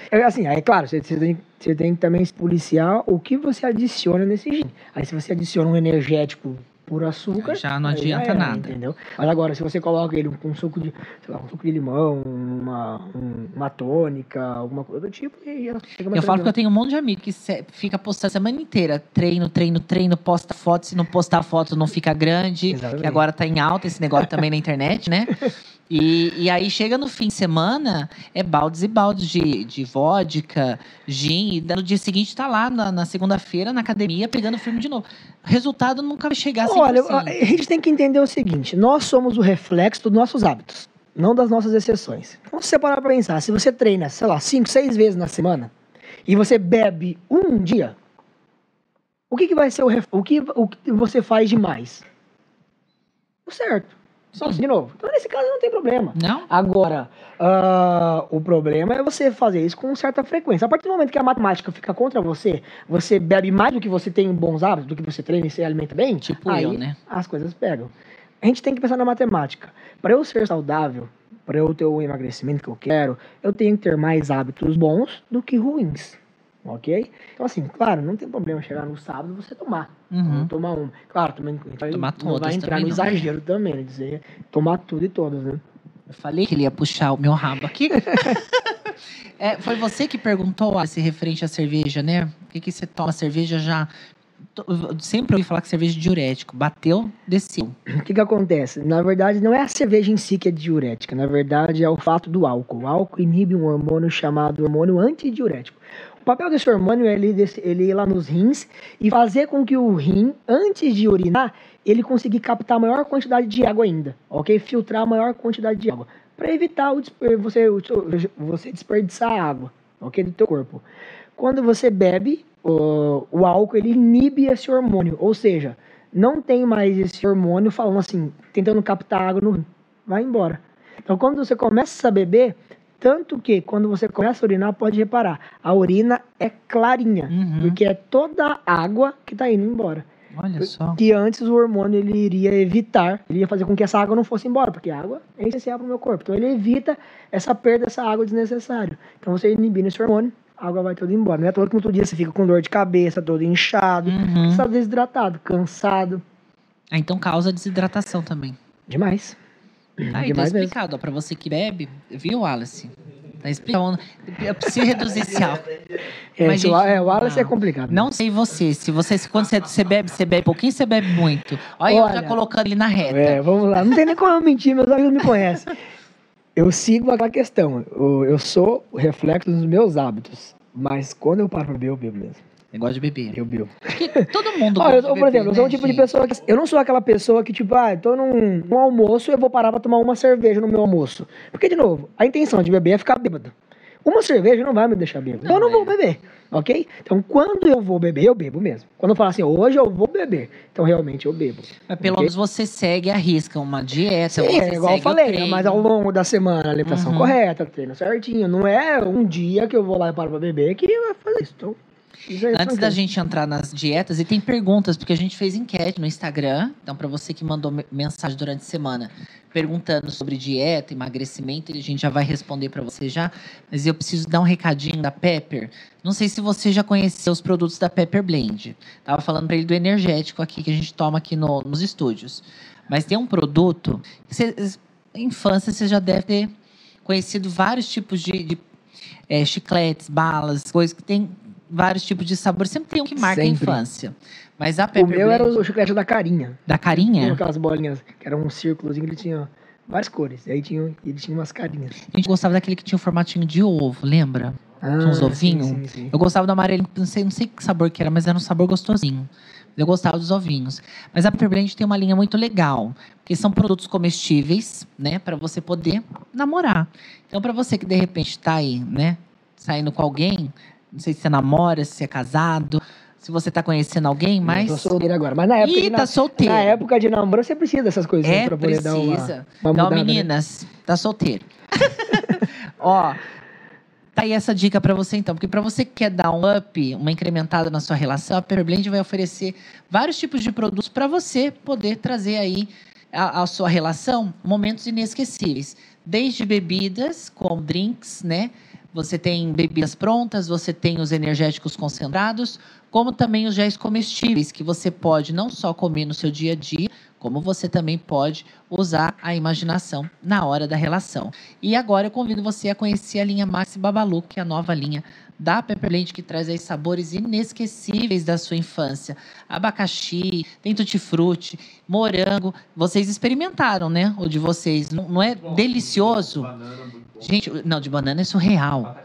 É, assim, é claro, você, você tem, você tem que também se policiar o que você adiciona nesse gin. Aí se você adiciona um energético por açúcar, Já não adianta nada. Entendeu? Mas agora, se você coloca ele com suco de, sei lá, um suco de limão, uma, um- uma tônica, alguma coisa do tipo, e já fica mais Eu falo que eu tenho um monte de amigo que fica postando a semana inteira. Treino, treino, treino, posta foto. Se não postar foto, não fica grande. Exatamente. Que agora tá em alta esse negócio também na internet, né? E, e aí chega no fim de semana, é baldes e baldes de, de vodka, gin. E no dia seguinte tá lá na, na segunda-feira, na academia, pegando filme de novo. O resultado nunca vai chegar assim. Olha, a gente tem que entender o seguinte: nós somos o reflexo dos nossos hábitos, não das nossas exceções. Então, se você parar pra pensar, se você treina, sei lá, cinco, seis vezes na semana e você bebe um dia, o que, que vai ser o, o, que, o que você faz demais? O certo. Sim. de novo. Então, nesse caso, não tem problema. Não? Agora, ah, o problema é você fazer isso com certa frequência. A partir do momento que a matemática fica contra você, você bebe mais do que você tem bons hábitos, do que você treina e se alimenta bem, Tipo aí eu, né? as coisas pegam. A gente tem que pensar na matemática. Para eu ser saudável, para eu ter o emagrecimento que eu quero, eu tenho que ter mais hábitos bons do que ruins. Ok? Então, assim, claro, não tem problema chegar no sábado e você tomar. Uhum. Tomar um. Claro, também vai- Tomar não vai todas entrar no não. exagero também, né? Dizer tomar tudo e todas, né? Eu falei que ele ia puxar o meu rabo aqui. É, foi você que perguntou ah, esse referente à cerveja, né? Por que, que você toma cerveja já? Eu Sempre ouvi falar que cerveja é diurético. Bateu, desceu. O que que acontece? Na verdade, não é a cerveja em si que é diurética. Na verdade, é o fato do álcool. O álcool inibe um hormônio chamado hormônio antidiurético. O papel desse hormônio é ele, ele ir lá nos rins e fazer com que o rim, antes de urinar, ele conseguir captar a maior quantidade de água ainda, ok? Filtrar a maior quantidade de água. Para evitar o, você, você desperdiçar água, ok? Do teu corpo. Quando você bebe, o, o álcool ele inibe esse hormônio, ou seja, não tem mais esse hormônio falando assim, tentando captar água no rim. Vai embora. Então, quando você começa a beber, tanto que quando você começa a urinar, pode reparar, a urina é clarinha, Uhum. porque é toda a água que está indo embora. Olha só. Que antes o hormônio ele iria evitar, ele ia fazer com que essa água não fosse embora, porque a água é essencial para o meu corpo. Então ele evita essa perda dessa água desnecessária. Então você inibindo esse hormônio, a água vai toda embora. Não é todo que outro dia você fica com dor de cabeça, todo inchado, Uhum. você está desidratado, cansado. Ah, então causa desidratação também. Demais. Tá aí, tá Demais mesmo. explicado. Ó, pra você que bebe, viu, Wallace? Tá explicado. Eu preciso reduzir esse álcool. É, Mas, gente, é, o Wallace não. é complicado. Não sei você. Se você, quando você, você bebe, você bebe pouquinho, você bebe muito. Olha, eu já Olha, colocando ele na reta. É, vamos lá. Não tem nem como eu mentir, meus amigos me conhecem. Eu sigo aquela questão. Eu, eu sou o reflexo dos meus hábitos. Mas quando eu paro pra beber, eu bebo mesmo. Negócio de beber. Eu bebo. Todo mundo Olha, eu, de por beber, exemplo, eu sou um né, tipo de gente? pessoa que. Eu não sou aquela pessoa que, tipo, ah, eu tô num, num almoço e eu vou parar pra tomar uma cerveja no meu almoço. Porque, de novo, a intenção de beber é ficar bêbado. Uma cerveja não vai me deixar bêbado. Não, eu não é. vou beber. Ok? Então, quando eu vou beber, eu bebo mesmo. Quando eu falo assim, hoje eu vou beber, então realmente eu bebo. Mas pelo Ok? menos você segue, arrisca uma dieta. Sim, você é igual eu falei, treino. mas ao longo da semana, alimentação Uhum. correta, treino certinho. Não é um dia que eu vou lá e paro pra beber que vai fazer isso. Então, Antes da gente entrar nas dietas, e tem perguntas, porque a gente fez enquete no Instagram. Então, para você que mandou me- mensagem durante a semana perguntando sobre dieta, emagrecimento, a gente já vai responder para você já. Mas eu preciso dar um recadinho da Pepper. Não sei se você já conheceu os produtos da Pepper Blend. Tava falando para ele do energético aqui que a gente toma aqui no- nos estúdios. Mas tem um produto que você, infância você já deve ter conhecido vários tipos de, de, eh, chicletes, balas, coisas que tem vários tipos de sabor. Sempre tem um que marca Sempre. a infância. Mas a O Pepper meu era o chiclete da carinha. da Tinha carinha, aquelas bolinhas que eram um círculos que ele tinha várias cores. E aí tinha, ele tinha umas carinhas. a gente gostava daquele que tinha o formatinho de ovo, lembra? uns Ah, ovinhos? Sim, sim, sim. Eu gostava do amarelinho, não sei, não sei que sabor que era, mas era um sabor gostosinho. Eu gostava dos ovinhos. Mas a Pepper Blend tem uma linha muito legal, porque são produtos comestíveis, né, para você poder namorar. Então, para você que de repente está aí, né, saindo com alguém, não sei se você namora, se é casado, se você tá conhecendo alguém, mas Eu tô solteiro agora. Mas na época, Ih, de, tá na, solteiro. na época de namoro, você precisa dessas coisas É, pra poder dar uma, precisa. uma Então, mudada, né? meninas, tá solteiro. Ó, tá aí essa dica pra você então, porque pra você que quer dar um up, uma incrementada na sua relação, a Pepper Blend vai oferecer vários tipos de produtos pra você poder trazer aí a, a sua relação momentos inesquecíveis, desde bebidas, como drinks, né? Você tem bebidas prontas, você tem os energéticos concentrados, como também os géis comestíveis, que você pode não só comer no seu dia a dia, como você também pode usar a imaginação na hora da relação. E agora eu convido você a conhecer a linha Maxi Babalu, que é a nova linha da Pepper Blend, que traz aí sabores inesquecíveis da sua infância. Abacaxi, tem tutti-frutti, morango. Vocês experimentaram, né? O de vocês. Não, não é delicioso? Gente, não, de banana é surreal.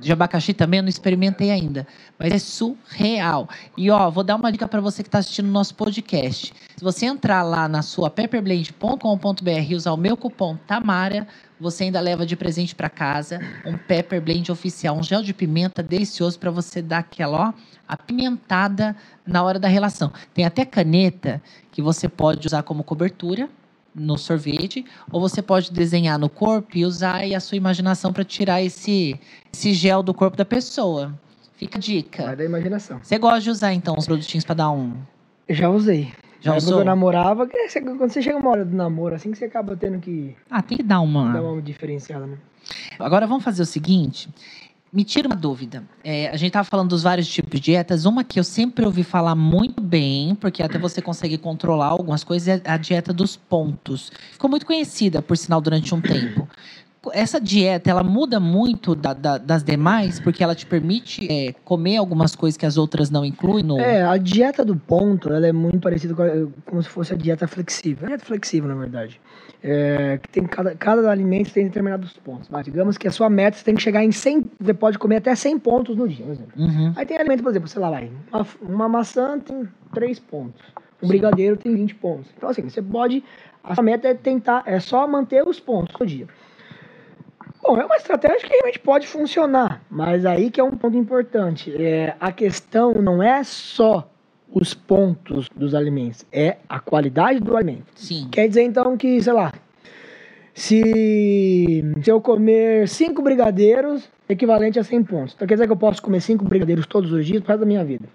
De abacaxi também eu não experimentei ainda, mas é surreal. E ó, vou dar uma dica para você que está assistindo o nosso podcast. Se você entrar lá na sua pepperblend.com.br e usar o meu cupom Tamara, você ainda leva de presente para casa um Pepper Blend oficial, um gel de pimenta delicioso para você dar aquela, ó, apimentada na hora da relação. Tem até caneta que você pode usar como cobertura no sorvete, ou você pode desenhar no corpo e usar aí a sua imaginação para tirar esse, esse gel do corpo da pessoa. Fica a Vai dica. da imaginação. Você gosta de usar, então, os produtinhos para dar um. Já usei. Já Na usou? que eu namorava, quando você chega uma hora do namoro, assim que você acaba tendo que Ah, tem que dar uma. dar uma diferenciada, né? Agora vamos fazer o seguinte. Me tira uma dúvida. É, a gente estava falando dos vários tipos de dietas. Uma que eu sempre ouvi falar muito bem, porque até você consegue controlar algumas coisas, é a dieta dos pontos. Ficou muito conhecida, por sinal, durante um tempo. Essa dieta, ela muda muito da- da- das demais, porque ela te permite é, comer algumas coisas que as outras não incluem no... É, a dieta do ponto, ela é muito parecida com a, se fosse a dieta flexível. A dieta flexível, na verdade. É, que tem cada, cada alimento tem determinados pontos. Mas digamos que a sua meta você tem que chegar em 100, você pode comer até 100 pontos no dia, por exemplo. Uhum. Aí tem alimento, por exemplo, sei lá, vai, uma, uma maçã tem 3 pontos. Um brigadeiro tem 20 pontos. Então, assim, você pode. A sua meta é tentar, é só manter os pontos no dia. Bom, é uma estratégia que realmente pode funcionar, mas aí que é um ponto importante. É, a questão não é só os pontos dos alimentos, é a qualidade do alimento. Sim. Quer dizer então que, sei lá, se, se eu comer cinco brigadeiros, equivalente a 100 pontos. Então quer dizer que eu posso comer cinco brigadeiros todos os dias para resto da minha vida.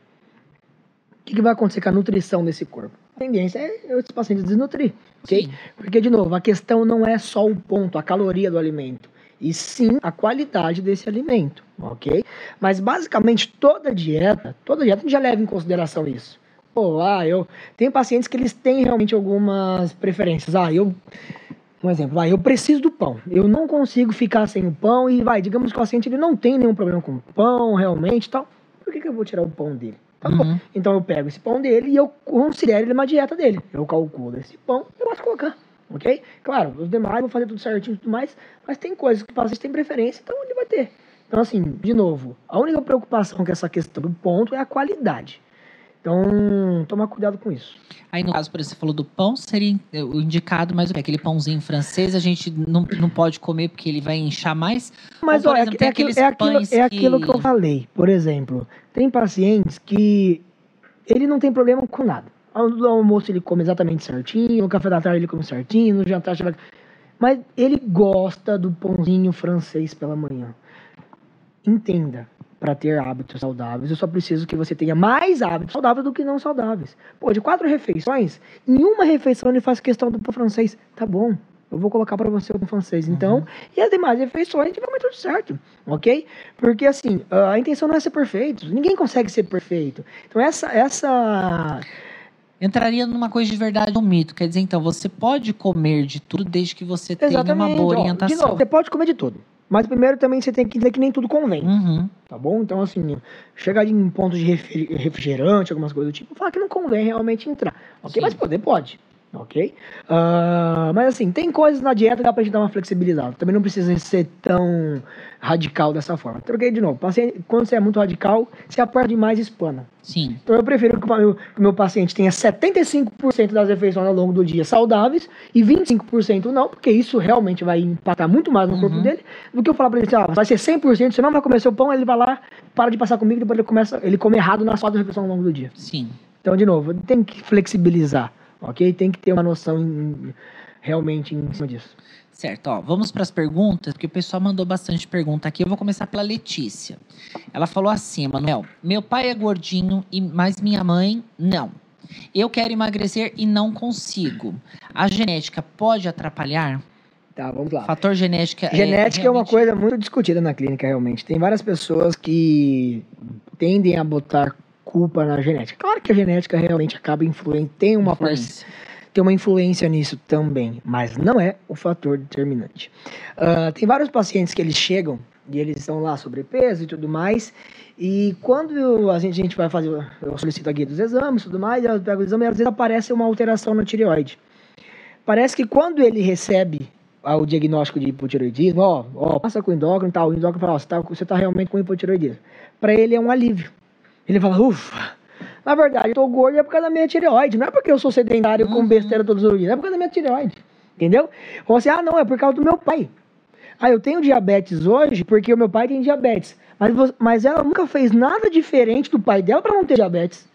O que, que vai acontecer com a nutrição desse corpo? A tendência é esse paciente desnutrir, ok? Sim. Porque, de novo, a questão não é só o ponto, a caloria do alimento, e sim a qualidade desse alimento, ok? Mas, basicamente, toda dieta, toda dieta a gente já leva em consideração isso. Pô, ah, eu tenho pacientes que eles têm realmente algumas preferências. Ah, eu um exemplo, vai, eu preciso do pão. Eu não consigo ficar sem o pão e vai, digamos que o paciente ele não tem nenhum problema com o pão, realmente, e tal. Por que, que eu vou tirar o pão dele? Tá bom. Uhum. Então eu pego esse pão dele e eu considero ele uma dieta dele. Eu calculo esse pão e eu posso colocar, ok? Claro, os demais vou fazer tudo certinho e tudo mais, mas tem coisas que o paciente tem preferência, então ele vai ter. Então assim, de novo, a única preocupação com essa questão do ponto é a qualidade. Então, tomar cuidado com isso. Aí, no caso, por exemplo, você falou do pão, seria o indicado, mas o que? Aquele pãozinho francês a gente não, não pode comer porque ele vai inchar mais? Mas, Ou, é, exemplo, é, tem aquilo, aqueles é, aquilo, é aquilo que- que eu falei. Por exemplo, tem pacientes que ele não tem problema com nada. No almoço ele come exatamente certinho, no café da tarde ele come certinho, no jantar... ele vai- Mas ele gosta do pãozinho francês pela manhã. Entenda, para ter hábitos saudáveis, eu só preciso que você tenha mais hábitos saudáveis do que não saudáveis. Pô, de quatro refeições, em uma refeição ele faz questão do pão francês. Tá bom, eu vou colocar para você o pão francês. Então, e as demais refeições, vai tudo certo, ok? Porque assim, a intenção não é ser perfeito. Ninguém consegue ser perfeito. Então, essa, essa Entraria numa coisa de verdade ou mito. Quer dizer, então, você pode comer de tudo desde que você tenha uma boa orientação. De novo, você pode comer de tudo. Mas primeiro também você tem que entender que nem tudo convém. Uhum. Tá bom? Então, assim, chegar em pontos de refri- refrigerante, algumas coisas do tipo, falar que não convém realmente entrar. Ok? Sim. Mas poder pode. Ok? Ah, mas assim, tem coisas na dieta que dá pra gente dar uma flexibilizada. Também não precisa ser tão radical dessa forma. Troquei de novo. Paciente, quando você é muito radical, você aperta demais e espana. Sim. Então eu prefiro que o meu, que o meu paciente tenha 75% das refeições ao longo do dia saudáveis e 25% não, porque isso realmente vai impactar muito mais no corpo Uhum. dele do que eu falar pra ele, assim, ah, vai ser 100%, você não vai comer seu pão, ele vai lá, para de passar comigo, depois ele começa, ele come errado nas quatro refeições ao longo do dia. Sim. Então, de novo, tem que flexibilizar, ok? Tem que ter uma noção em- realmente em cima disso. Certo, ó, vamos para as perguntas, porque o pessoal mandou bastante pergunta aqui. Eu vou começar pela Letícia. Ela falou assim, Manuel, meu pai é gordinho, e mas minha mãe não. Eu quero emagrecer e não consigo. A genética pode atrapalhar? Tá, vamos lá. Fator genética é Genética é, uma realmente- coisa muito discutida na clínica, realmente. Tem várias pessoas que tendem a botar culpa na genética. Claro que a genética realmente acaba influindo, tem uma, influência. tem uma influência nisso também, mas não é o fator determinante. Ah, tem vários pacientes que eles chegam e eles estão lá sobrepeso e tudo mais, e quando eu- a gente, a gente vai fazer, eu solicito a guia dos exames e tudo mais, eu pego o exame e às vezes aparece uma alteração na tireoide. Parece que quando ele recebe ah, o diagnóstico de hipotireoidismo, ó, ó, passa com o endócrino e tal, o endócrino fala, ó, você tá, você tá realmente com hipotireoidismo. Para ele é um alívio. Ele fala, ufa, na verdade, eu tô gordo é por causa da minha tireoide, não é porque eu sou sedentário com Uhum. besteira todos os dias, é por causa da minha tireoide, entendeu? Ou assim, ah, não, é por causa do meu pai. Ah, eu tenho diabetes hoje porque o meu pai tem diabetes. Mas, mas ela nunca fez nada diferente do pai dela para não ter diabetes.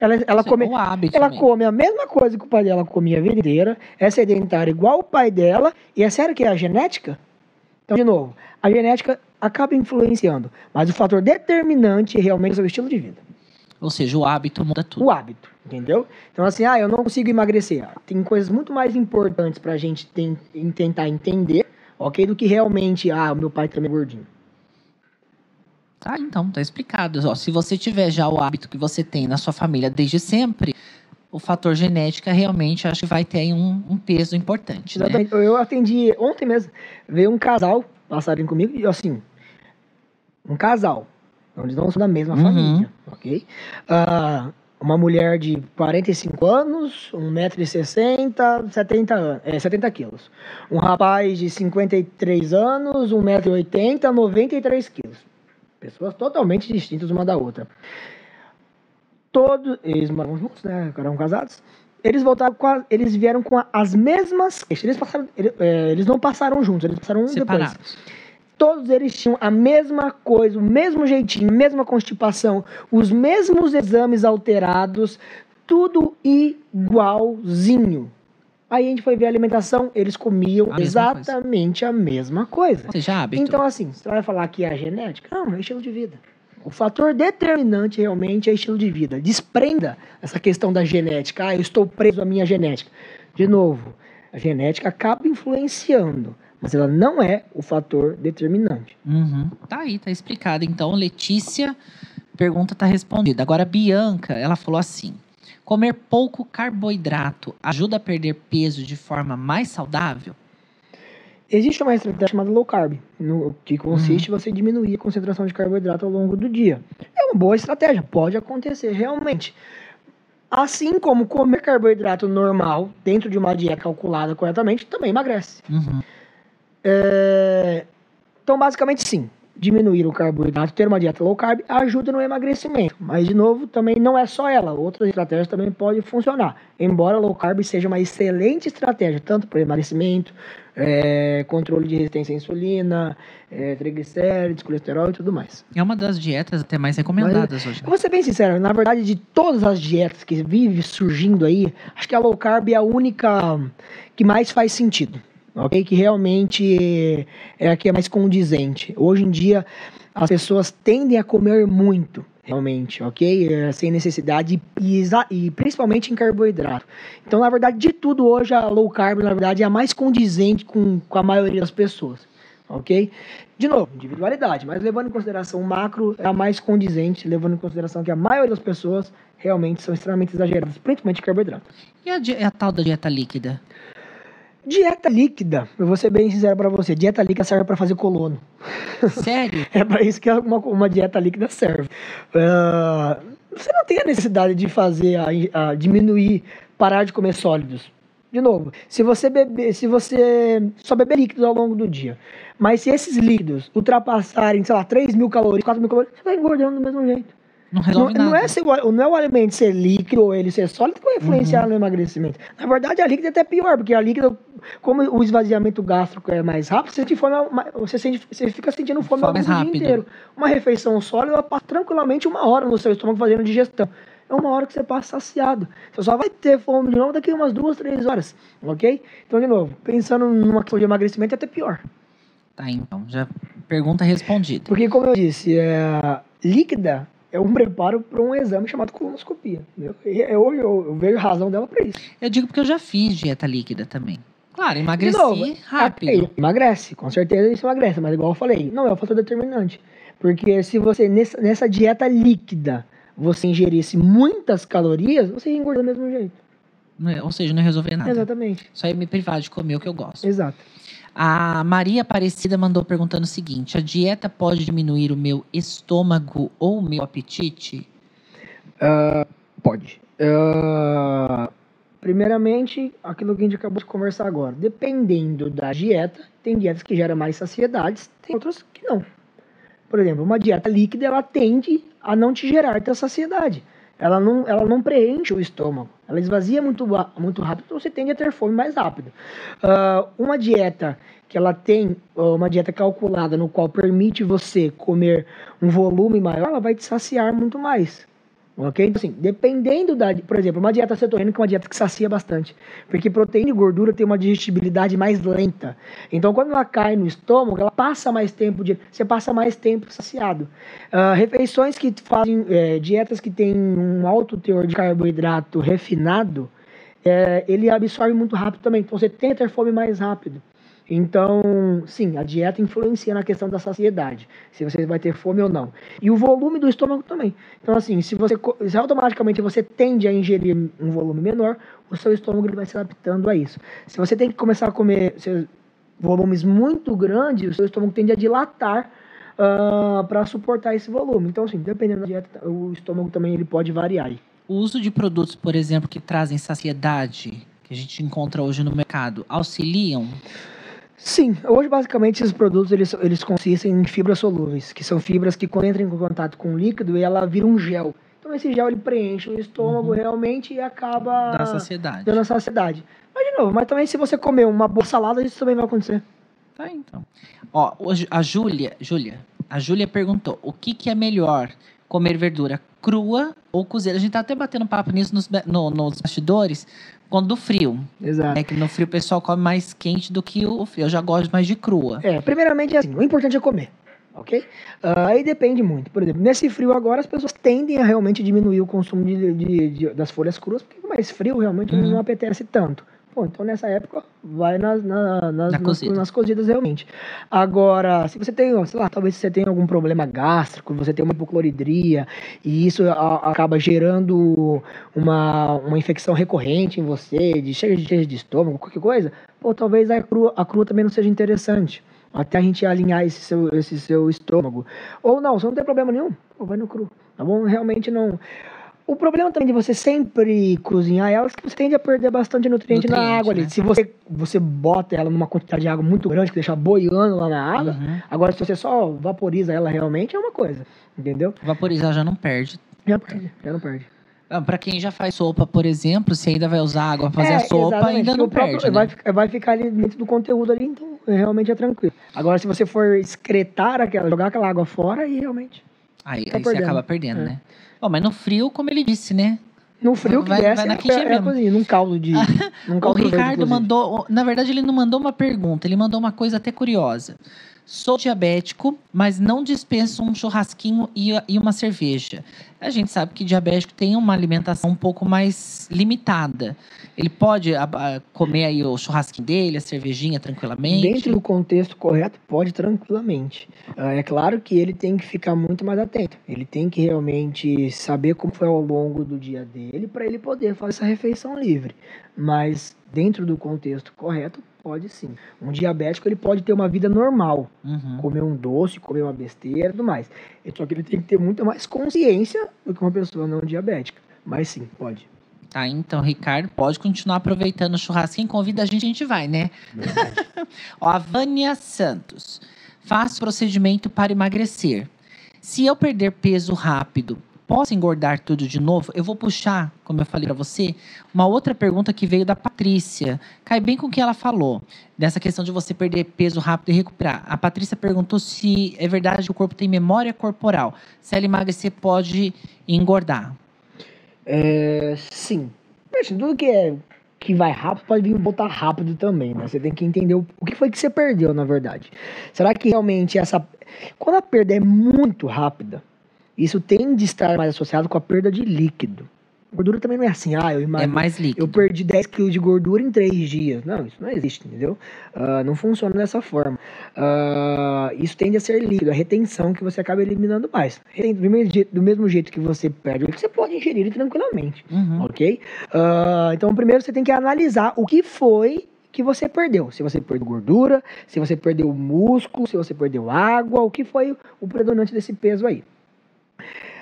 Ela, ela, Sim, come, o hábito ela come a mesma coisa que o pai dela comia a vida inteira, é sedentária igual o pai dela, e é sério que é a genética? Então, de novo, a genética acaba influenciando, mas o fator determinante realmente é o estilo de vida. Ou seja, o hábito muda tudo. O hábito, entendeu? Então, assim, ah, eu não consigo emagrecer. Ah, Tem coisas muito mais importantes pra gente tem- em tentar entender, ok? Do que realmente, ah, o meu pai também é gordinho. Tá, então, tá explicado. Ó, se você tiver já o hábito que você tem na sua família desde sempre, o fator genética realmente acho que vai ter aí um, um peso importante, né? Exatamente. Eu atendi ontem mesmo, veio um casal passarem comigo, e assim, um casal, então eles não são da mesma Uhum. família, ok? Ah, uma mulher de 45 anos, 1,60m, 70, an- é, 70 quilos. Um rapaz de 53 anos, 1,80m, 93 quilos. Pessoas totalmente distintas uma da outra. Todos, eles moram juntos, né? Eram casados. Eles voltaram com a- eles vieram com a- as mesmas queixas. Eles, passaram, ele- é, eles não passaram juntos, eles passaram um depois. Todos eles tinham a mesma coisa, o mesmo jeitinho, mesma constipação, os mesmos exames alterados, tudo igualzinho. Aí a gente foi ver a alimentação, eles comiam A exatamente a mesma coisa. Ou seja, hábito. Então, assim, você vai falar que é a genética? Não, é estilo de vida. O fator determinante realmente é estilo de vida. Desprenda essa questão da genética. Ah, eu estou preso à minha genética. De novo, a genética acaba influenciando, mas ela não é o fator determinante. Uhum. Tá aí, tá explicado. Então, Letícia, pergunta tá respondida. Agora, Bianca, ela falou assim: comer pouco carboidrato ajuda a perder peso de forma mais saudável? Existe uma estratégia chamada low carb, no que consiste em você diminuir a concentração de carboidrato ao longo do dia. É uma boa estratégia, pode acontecer realmente. Assim como comer carboidrato normal dentro de uma dieta calculada corretamente também emagrece. Uhum. É, Então, basicamente, sim. diminuir o carboidrato, ter uma dieta low carb, ajuda no emagrecimento. Mas, de novo, também não é só ela. Outras estratégias também podem funcionar. Embora low carb seja uma excelente estratégia, tanto para emagrecimento, é, controle de resistência à insulina, é, triglicérides, colesterol e tudo mais. É uma das dietas até mais recomendadas Mas, hoje. Eu vou ser bem sincero, na verdade, de todas as dietas que vive surgindo aí, acho que a low carb é a única que mais faz sentido ok? Que realmente é a que é mais condizente. Hoje em dia, as pessoas tendem a comer muito, realmente, ok? É, sem necessidade e, e, principalmente em carboidrato. Então, na verdade, de tudo hoje, a low carb, na verdade, é a mais condizente com, com a maioria das pessoas, ok? De novo, individualidade, mas levando em consideração o macro, é a mais condizente, levando em consideração que a maioria das pessoas realmente são extremamente exageradas, principalmente em carboidrato. E a, a tal da dieta líquida? Dieta líquida, eu vou ser bem sincero para você, dieta líquida serve para fazer colono. Sério? é para isso que uma, uma dieta líquida serve. Uh, você não tem a necessidade de fazer, a, a, diminuir, parar de comer sólidos. De novo, se você beber, se você só beber líquidos ao longo do dia, mas se esses líquidos ultrapassarem, sei lá, 3 mil calorias, 4 mil calorias, você vai engordando do mesmo jeito. Não resolve não, nada. Não é, ser, não é o alimento ser líquido ou ele ser sólido que vai influenciar uhum. no emagrecimento. Na verdade, a líquida é até pior, porque a líquida, como o esvaziamento gástrico é mais rápido, você, sente fome, você, sente, você fica sentindo fome, fome o dia inteiro. Uma refeição sólida ela passa tranquilamente uma hora no seu estômago fazendo digestão. É uma hora que você passa saciado. Você só vai ter fome de novo daqui a umas duas, três horas. Ok? Então, de novo, pensando numa questão de emagrecimento, é até pior. Tá, então. Já pergunta respondida. Porque, como eu disse, é, líquida é um preparo para um exame chamado colonoscopia. Eu, eu, eu, vejo razão dela para isso. Eu digo porque eu já fiz dieta líquida também. Claro, emagreci novo, rápido. É, emagrece, com certeza isso emagrece, mas igual eu falei, não é o fator determinante. Porque se você, nessa, nessa dieta líquida, você ingerisse muitas calorias, você ia engordar do mesmo jeito. É, ou seja, não ia resolver nada. Exatamente. Só ia me privar de comer o que eu gosto. Exato. A Maria Aparecida mandou perguntando o seguinte: a dieta pode diminuir o meu estômago ou o meu apetite? Uh, pode. Uh, primeiramente, aquilo que a gente acabou de conversar agora. Dependendo da dieta, tem dietas que geram mais saciedades, tem outras que não. Por exemplo, uma dieta líquida ela tende a não te gerar essa saciedade. Ela não, ela não preenche o estômago. Ela esvazia muito, muito rápido, então você tende a ter fome mais rápido. Uh, uma dieta que ela tem uma dieta calculada no qual permite você comer um volume maior, ela vai te saciar muito mais. Ok? Então, assim, dependendo da. Por exemplo, uma dieta cetogênica é uma dieta que sacia bastante. Porque proteína e gordura tem uma digestibilidade mais lenta. Então, quando ela cai no estômago, ela passa mais tempo. De, você passa mais tempo saciado. Uh, refeições que fazem. É, dietas que têm um alto teor de carboidrato refinado, é, ele absorve muito rápido também. Então, você tenta ter fome mais rápido. Então, sim, a dieta influencia na questão da saciedade, se você vai ter fome ou não. E o volume do estômago também. Então, assim, se você se automaticamente você tende a ingerir um volume menor, o seu estômago ele vai se adaptando a isso. Se você tem que começar a comer volumes muito grandes, o seu estômago tende a dilatar uh, ah, para suportar esse volume. Então, assim, dependendo da dieta, o estômago também ele pode variar. O uso de produtos, por exemplo, que trazem saciedade, que a gente encontra hoje no mercado, auxiliam? Sim, hoje basicamente esses produtos eles, eles consistem em fibras solúveis, que são fibras que quando entram em contato com o líquido ela vira um gel. Então esse gel ele preenche o estômago uhum. realmente e acaba da saciedade. dando a saciedade. Mas de novo, mas também se você comer uma boa salada, isso também vai acontecer. Tá então. Ó, a Júlia, Júlia, a Júlia perguntou: "O que que é melhor, comer verdura crua ou cozida?" A gente tá até batendo papo nisso nos, no, nos bastidores, quando do frio. Exato. É que no frio o pessoal come mais quente do que o frio. Eu já gosto mais de crua. É, primeiramente assim, o importante é comer. Ok? Uh, aí depende muito. Por exemplo, nesse frio agora as pessoas tendem a realmente diminuir o consumo de, de, de das folhas cruas, porque mais frio realmente uhum. não apetece tanto. Então nessa época vai nas, na, nas, Na nas, nas, cozidas realmente. Agora, se você tem, sei lá, talvez você tenha algum problema gástrico, você tem uma hipocloridria, e isso a, acaba gerando uma, uma infecção recorrente em você, de cheia de, de estômago, qualquer coisa, pô, talvez a crua, a crua também não seja interessante. Até a gente alinhar esse seu, esse seu estômago. Ou não, você não tem problema nenhum, pô, vai no cru. Tá bom? Realmente não. O problema também de você sempre cozinhar ela é que você tende a perder bastante nutriente, na Nutriente, água ali. né? Se você, você bota ela numa quantidade de água muito grande, que deixa boiando lá na água, Uhum. agora se você só vaporiza ela realmente, é uma coisa. Entendeu? Vaporizar já não perde. Já perde, já não perde. Ah, Pra quem já faz sopa, por exemplo, se ainda vai usar água pra fazer É, a sopa, exatamente, ainda não próprio- perde, vai, né? ficar- vai ficar ali dentro do conteúdo ali, então realmente é tranquilo. Agora, se você for excretar aquela, jogar aquela água fora, aí realmente. Aí, tá aí você acaba perdendo, É. né? Ó, mas no frio, como ele disse, né? No frio que Vai- desce, vai na é, é, mesmo. cozinha, num caldo de. num O caldo verde, Ricardo inclusive. mandou. Na verdade, ele não mandou uma pergunta, ele mandou uma coisa até curiosa. Sou diabético, mas não dispenso um churrasquinho e, e uma cerveja. A gente sabe que diabético tem uma alimentação um pouco mais limitada. Ele pode a- a, comer aí o churrasquinho dele, a cervejinha tranquilamente. Dentro do contexto correto, pode tranquilamente. Ah, É claro que ele tem que ficar muito mais atento. Ele tem que realmente saber como foi ao longo do dia dele para ele poder fazer essa refeição livre. Mas dentro do contexto correto, pode sim. Um diabético ele pode ter uma vida normal, Uhum. comer um doce, comer uma besteira e tudo mais. Só que ele tem que ter muito mais consciência do que uma pessoa não diabética. Mas sim, pode. Tá, então, Ricardo, pode continuar aproveitando o churrasquinho. Convida a gente, a gente vai, né? Ó, a Vânia Santos. Faço procedimento para emagrecer. Se eu perder peso rápido, posso engordar tudo de novo? Eu vou puxar, como eu falei para você, uma outra pergunta que veio da Patrícia. Cai bem com o que ela falou, dessa questão de você perder peso rápido e recuperar. A Patrícia perguntou se é verdade que o corpo tem memória corporal. Se ela emagrecer, pode engordar. É, sim. Assim, tudo que é que vai rápido pode vir voltar rápido também, né? Você tem que entender o que foi que você perdeu, na verdade. Será que realmente essa. Quando a perda é muito rápida, isso tende a estar mais associado com a perda de líquido. Gordura também não é assim, ah, eu É imagino. mais líquido. Eu perdi 10 quilos de gordura em 3 dias. Não, isso não existe, entendeu? Ah, não funciona dessa forma. Ah, isso tende a ser líquido, a retenção que você acaba eliminando mais. Do mesmo jeito, do mesmo jeito que você perde, você pode ingerir tranquilamente, Uhum. ok? Ah, então, primeiro você tem que analisar o que foi que você perdeu. Se você perdeu gordura, se você perdeu músculo, se você perdeu água, o que foi o predominante desse peso aí.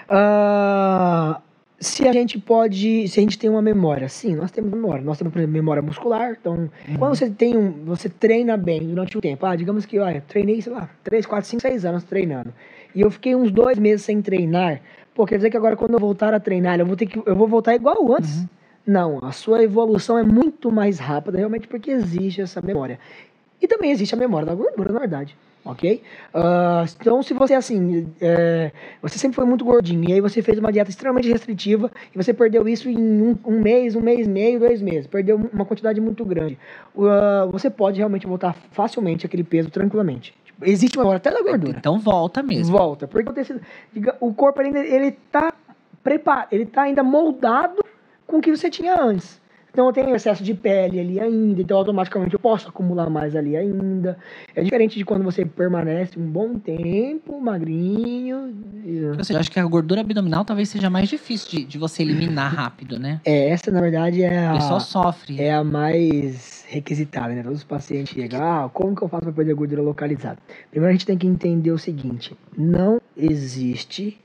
Ah, se a gente pode, se a gente tem uma memória, sim, nós temos memória. Nós temos, por exemplo, memória muscular. Então, quando você tem um, você treina bem durante um tempo. Ah, digamos que, olha, treinei, sei lá, 3, 4, 5, 6 anos treinando. E eu fiquei uns dois meses sem treinar. Pô, quer dizer que agora quando eu voltar a treinar, eu vou ter que, eu vou voltar igual antes. Não, a sua evolução é muito mais rápida, realmente, porque existe essa memória. E também existe a memória da gordura, na verdade. Ok? Ah, então, se você, assim, é, você sempre foi muito gordinho, e aí você fez uma dieta extremamente restritiva, e você perdeu isso em um, um mês, um mês e meio, dois meses, perdeu uma quantidade muito grande. Ah, você pode realmente voltar facilmente aquele peso tranquilamente. Tipo, existe uma memória até da gordura. Então volta mesmo. Volta. Porque o tecido- diga- o corpo ainda ele tá preparado, ele tá ainda moldado com o que você tinha antes. Então eu tenho excesso de pele ali ainda, então automaticamente eu posso acumular mais ali ainda. É diferente de quando você permanece um bom tempo, magrinho. Ou seja, acho que a gordura abdominal talvez seja mais difícil de, de você eliminar rápido, né? É, essa na verdade é O pessoal a, sofre. é a mais requisitada, né? Todos os pacientes chegam, ah, como que eu faço para perder gordura localizada? Primeiro a gente tem que entender o seguinte, não existe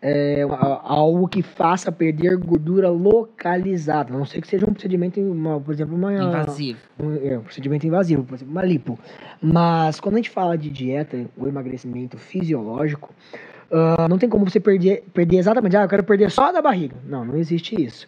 é, algo que faça perder gordura localizada, a não ser que seja um procedimento, uma, por exemplo, uma, Invasivo. um, é, um procedimento invasivo, por exemplo, uma lipo. Mas quando a gente fala de dieta, o emagrecimento fisiológico, ah, não tem como você perder, perder exatamente, ah, eu quero perder só da barriga. Não, não existe isso.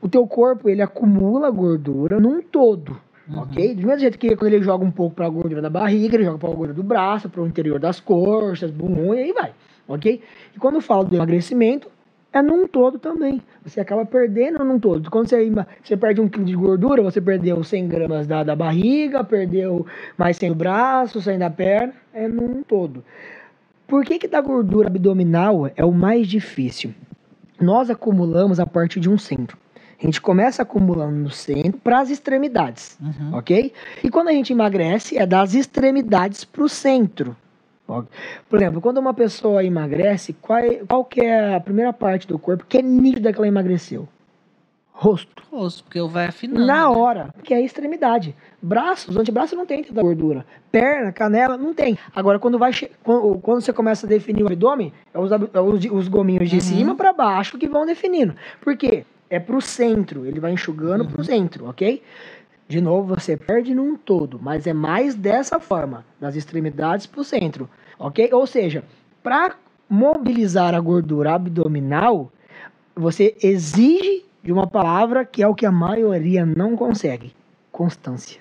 O teu corpo, ele acumula gordura num todo. Uhum. Ok? Do mesmo jeito que quando ele joga um pouco para a gordura da barriga, ele joga para a gordura do braço, para o interior das coxas, bumbum, e aí vai. Ok? E quando eu falo do emagrecimento, é num todo também. Você acaba perdendo num todo. Quando você, você perde um quilo de gordura, você perdeu 100 gramas da, da barriga, perdeu mais 100 do braço, 100 da perna, é num todo. Por que, que da gordura abdominal é o mais difícil? Nós acumulamos a partir de um centro. A gente começa acumulando no centro para as extremidades, Uhum. ok? E quando a gente emagrece, é das extremidades para o centro. Por exemplo, quando uma pessoa emagrece, qual, é- qual que é a primeira parte do corpo que é nítida que ela emagreceu? Rosto. Rosto, porque vai afinando. Na né? hora, que é a extremidade. Braços, antebraço não tem tanta gordura. Perna, canela, não tem. Agora, quando vai quando, quando você começa a definir o abdômen, é os, é os, os gominhos de Uhum. cima para baixo que vão definindo. Por quê? É pro centro, ele vai enxugando Uhum. pro centro, ok? De novo, você perde num todo, mas é mais dessa forma, das extremidades pro centro, ok? Ou seja, para mobilizar a gordura abdominal, você exige de uma palavra que é o que a maioria não consegue: constância.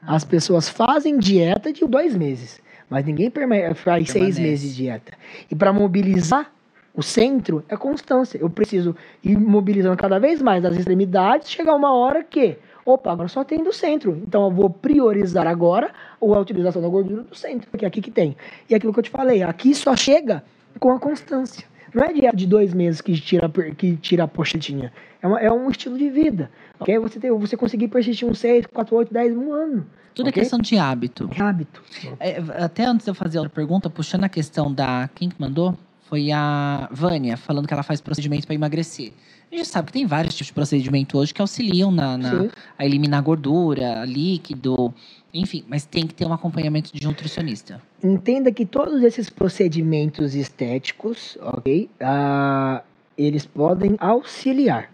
As pessoas fazem dieta de dois meses, mas ninguém faz seis meses de dieta. E para mobilizar o centro é constância. Eu preciso ir mobilizando cada vez mais as extremidades, chegar uma hora que, opa, agora só tem do centro. Então eu vou priorizar agora a utilização da gordura do centro, porque é aqui que tem. E aquilo que eu te falei, aqui só chega com a constância. Não é dieta de dois meses que tira, que tira a pochetinha. É, uma- é um estilo de vida. ok? Você, tem, você conseguir persistir uns 6, 4, 8, 10, um ano. Tudo ok? é questão de hábito. É hábito. É, até antes de eu fazer outra pergunta, puxando a questão da. Quem que mandou? Foi a Vânia, falando que ela faz procedimento para emagrecer. A gente sabe que tem vários tipos de procedimento hoje que auxiliam na, na- a eliminar gordura, líquido, enfim, mas tem que ter um acompanhamento de um nutricionista. Entenda que todos esses procedimentos estéticos, ok? ah, eles podem auxiliar.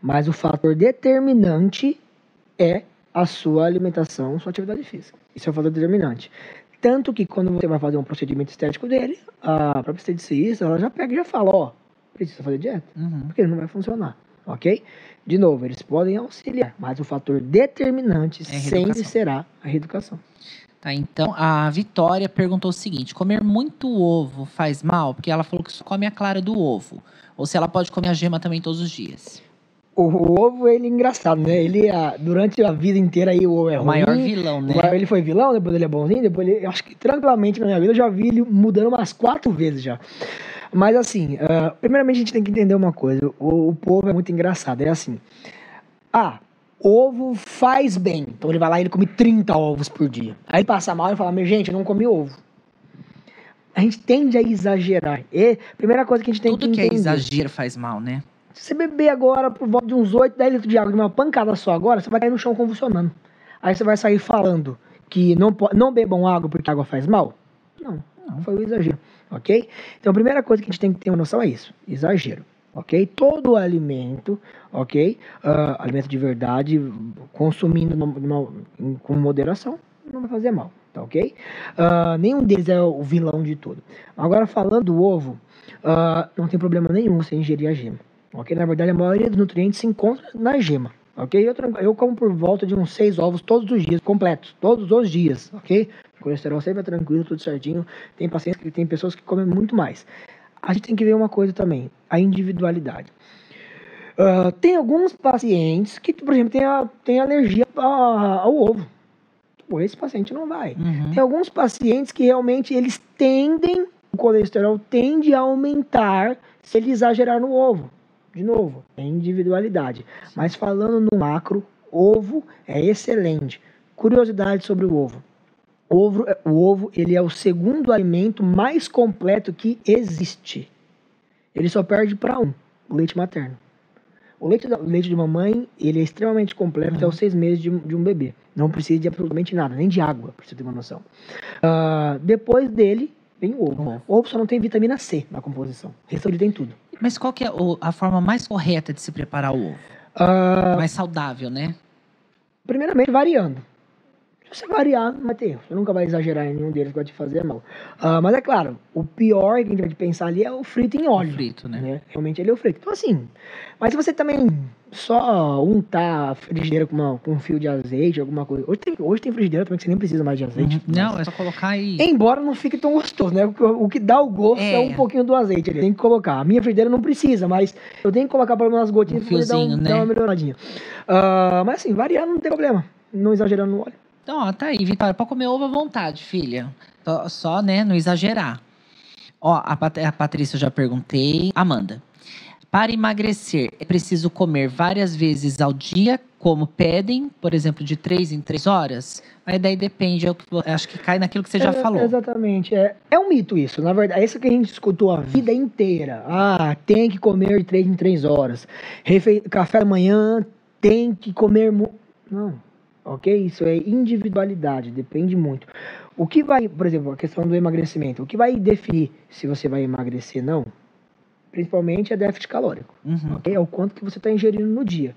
Mas o fator determinante é a sua alimentação, sua atividade física. Isso é o fator determinante. Tanto que quando você vai fazer um procedimento estético dele, a própria esteticista, ela já pega e já fala, ó, precisa fazer dieta. Uhum. porque não vai funcionar, ok? De novo, eles podem auxiliar, mas o fator determinante É sempre será a reeducação. Tá, então a Vitória perguntou o seguinte: comer muito ovo faz mal? Porque ela falou que só come a clara do ovo. Ou se ela pode comer a gema também todos os dias. O, o ovo, ele é engraçado, né? Ele, ah, durante a vida inteira, aí, o ovo é o maior ruim, vilão, o né? maior- Ele foi vilão, depois ele é bonzinho, depois ele. Eu acho que tranquilamente na minha vida eu já vi ele mudando umas quatro vezes já. Mas assim, ah, primeiramente a gente tem que entender uma coisa: o, o povo é muito engraçado. É assim. Ah, ovo faz bem. Então ele vai lá e ele come 30 ovos por dia. Aí ele passa mal e fala: Meu, gente, eu não comi ovo. A gente tende a exagerar. E primeira coisa que a gente tem Tudo que que é entender. exagero faz mal, né? Se você beber agora por volta de uns 8, 10 litros de água de uma pancada só agora, você vai cair no chão convulsionando. Aí você vai sair falando que não, não bebam água porque água faz mal? Não, Não. foi o exagero, ok? Então a primeira coisa que a gente tem que ter uma noção é isso, exagero, ok? Todo alimento, ok? Ah, alimento de verdade, consumindo numa- em- com moderação, não vai fazer mal, tá ok? Ah, nenhum deles é o vilão de tudo. Agora falando do ovo, ah, não tem problema nenhum você ingerir a gema. Ok? Na verdade, a maioria dos nutrientes se encontra na gema. Ok? Eu, eu como por volta de uns seis ovos todos os dias, completos. Todos os dias. Ok? O colesterol sempre é tranquilo, tudo certinho. Tem pacientes que tem pessoas que comem muito mais. A gente tem que ver uma coisa também: a individualidade. Ah, tem alguns pacientes que, por exemplo, tem, a, tem alergia ao ovo. Pô, esse paciente não vai. Uhum. Tem alguns pacientes que realmente eles tendem, o colesterol tende a aumentar se ele exagerar no ovo. De novo, é individualidade. Mas falando no macro, ovo é excelente. Curiosidade sobre o ovo. Ovo, o ovo ele é o segundo alimento mais completo que existe. Ele só perde para um, o leite materno. O leite, da- o leite de mamãe, ele é extremamente completo até os seis meses de, um- de um bebê. Não precisa de absolutamente nada, nem de água, pra você ter uma noção. Ah, depois dele, vem o ovo. O ovo. O ovo só não tem vitamina C na composição. O resto ele tem tudo. Mas qual que é a forma mais correta de se preparar o ovo? Ah, Mais saudável, né? primeiramente, variando. Você variar, não vai ter erro. Você nunca vai exagerar em nenhum deles vai te fazer mal. Ah, mas é claro, o pior que a gente vai pensar ali é o frito em óleo. Frito, né? né? Realmente ele é o frito. Então, assim, mas se você também só untar a frigideira com, uma, com um fio de azeite, alguma coisa. Hoje tem, hoje tem frigideira também que você nem precisa mais de azeite. Uhum. Não, é só colocar e. Embora não fique tão gostoso, né? O, o que dá o gosto é. É. um pouquinho do azeite ali. Tem que colocar. A minha frigideira não precisa, mas eu tenho que colocar pelo menos umas gotinhas Um pra poder dar, um- fiozinho, dar né? uma melhoradinha. Ah, mas assim, variando não tem problema. Não exagerando no óleo. Então, ó, tá aí, Vitória. Pode comer ovo à vontade, filha. Só, né, não exagerar. Ó, a, Pat- a Patrícia eu já perguntei. Amanda. Para emagrecer, é preciso comer várias vezes ao dia como pedem, por exemplo, de três em três horas, aí daí depende, eu acho que cai naquilo que você já É, falou. Exatamente. É, é um mito isso. Na verdade, é isso que a gente escutou a vida inteira. Ah, tem que comer de três em três horas. Refe... Café da manhã tem que comer. Não. Ok? Isso é individualidade, depende muito. O que vai, por exemplo, a questão do emagrecimento, o que vai definir se você vai emagrecer ou não, principalmente é déficit calórico. Uhum. ok? É o quanto que você está ingerindo no dia.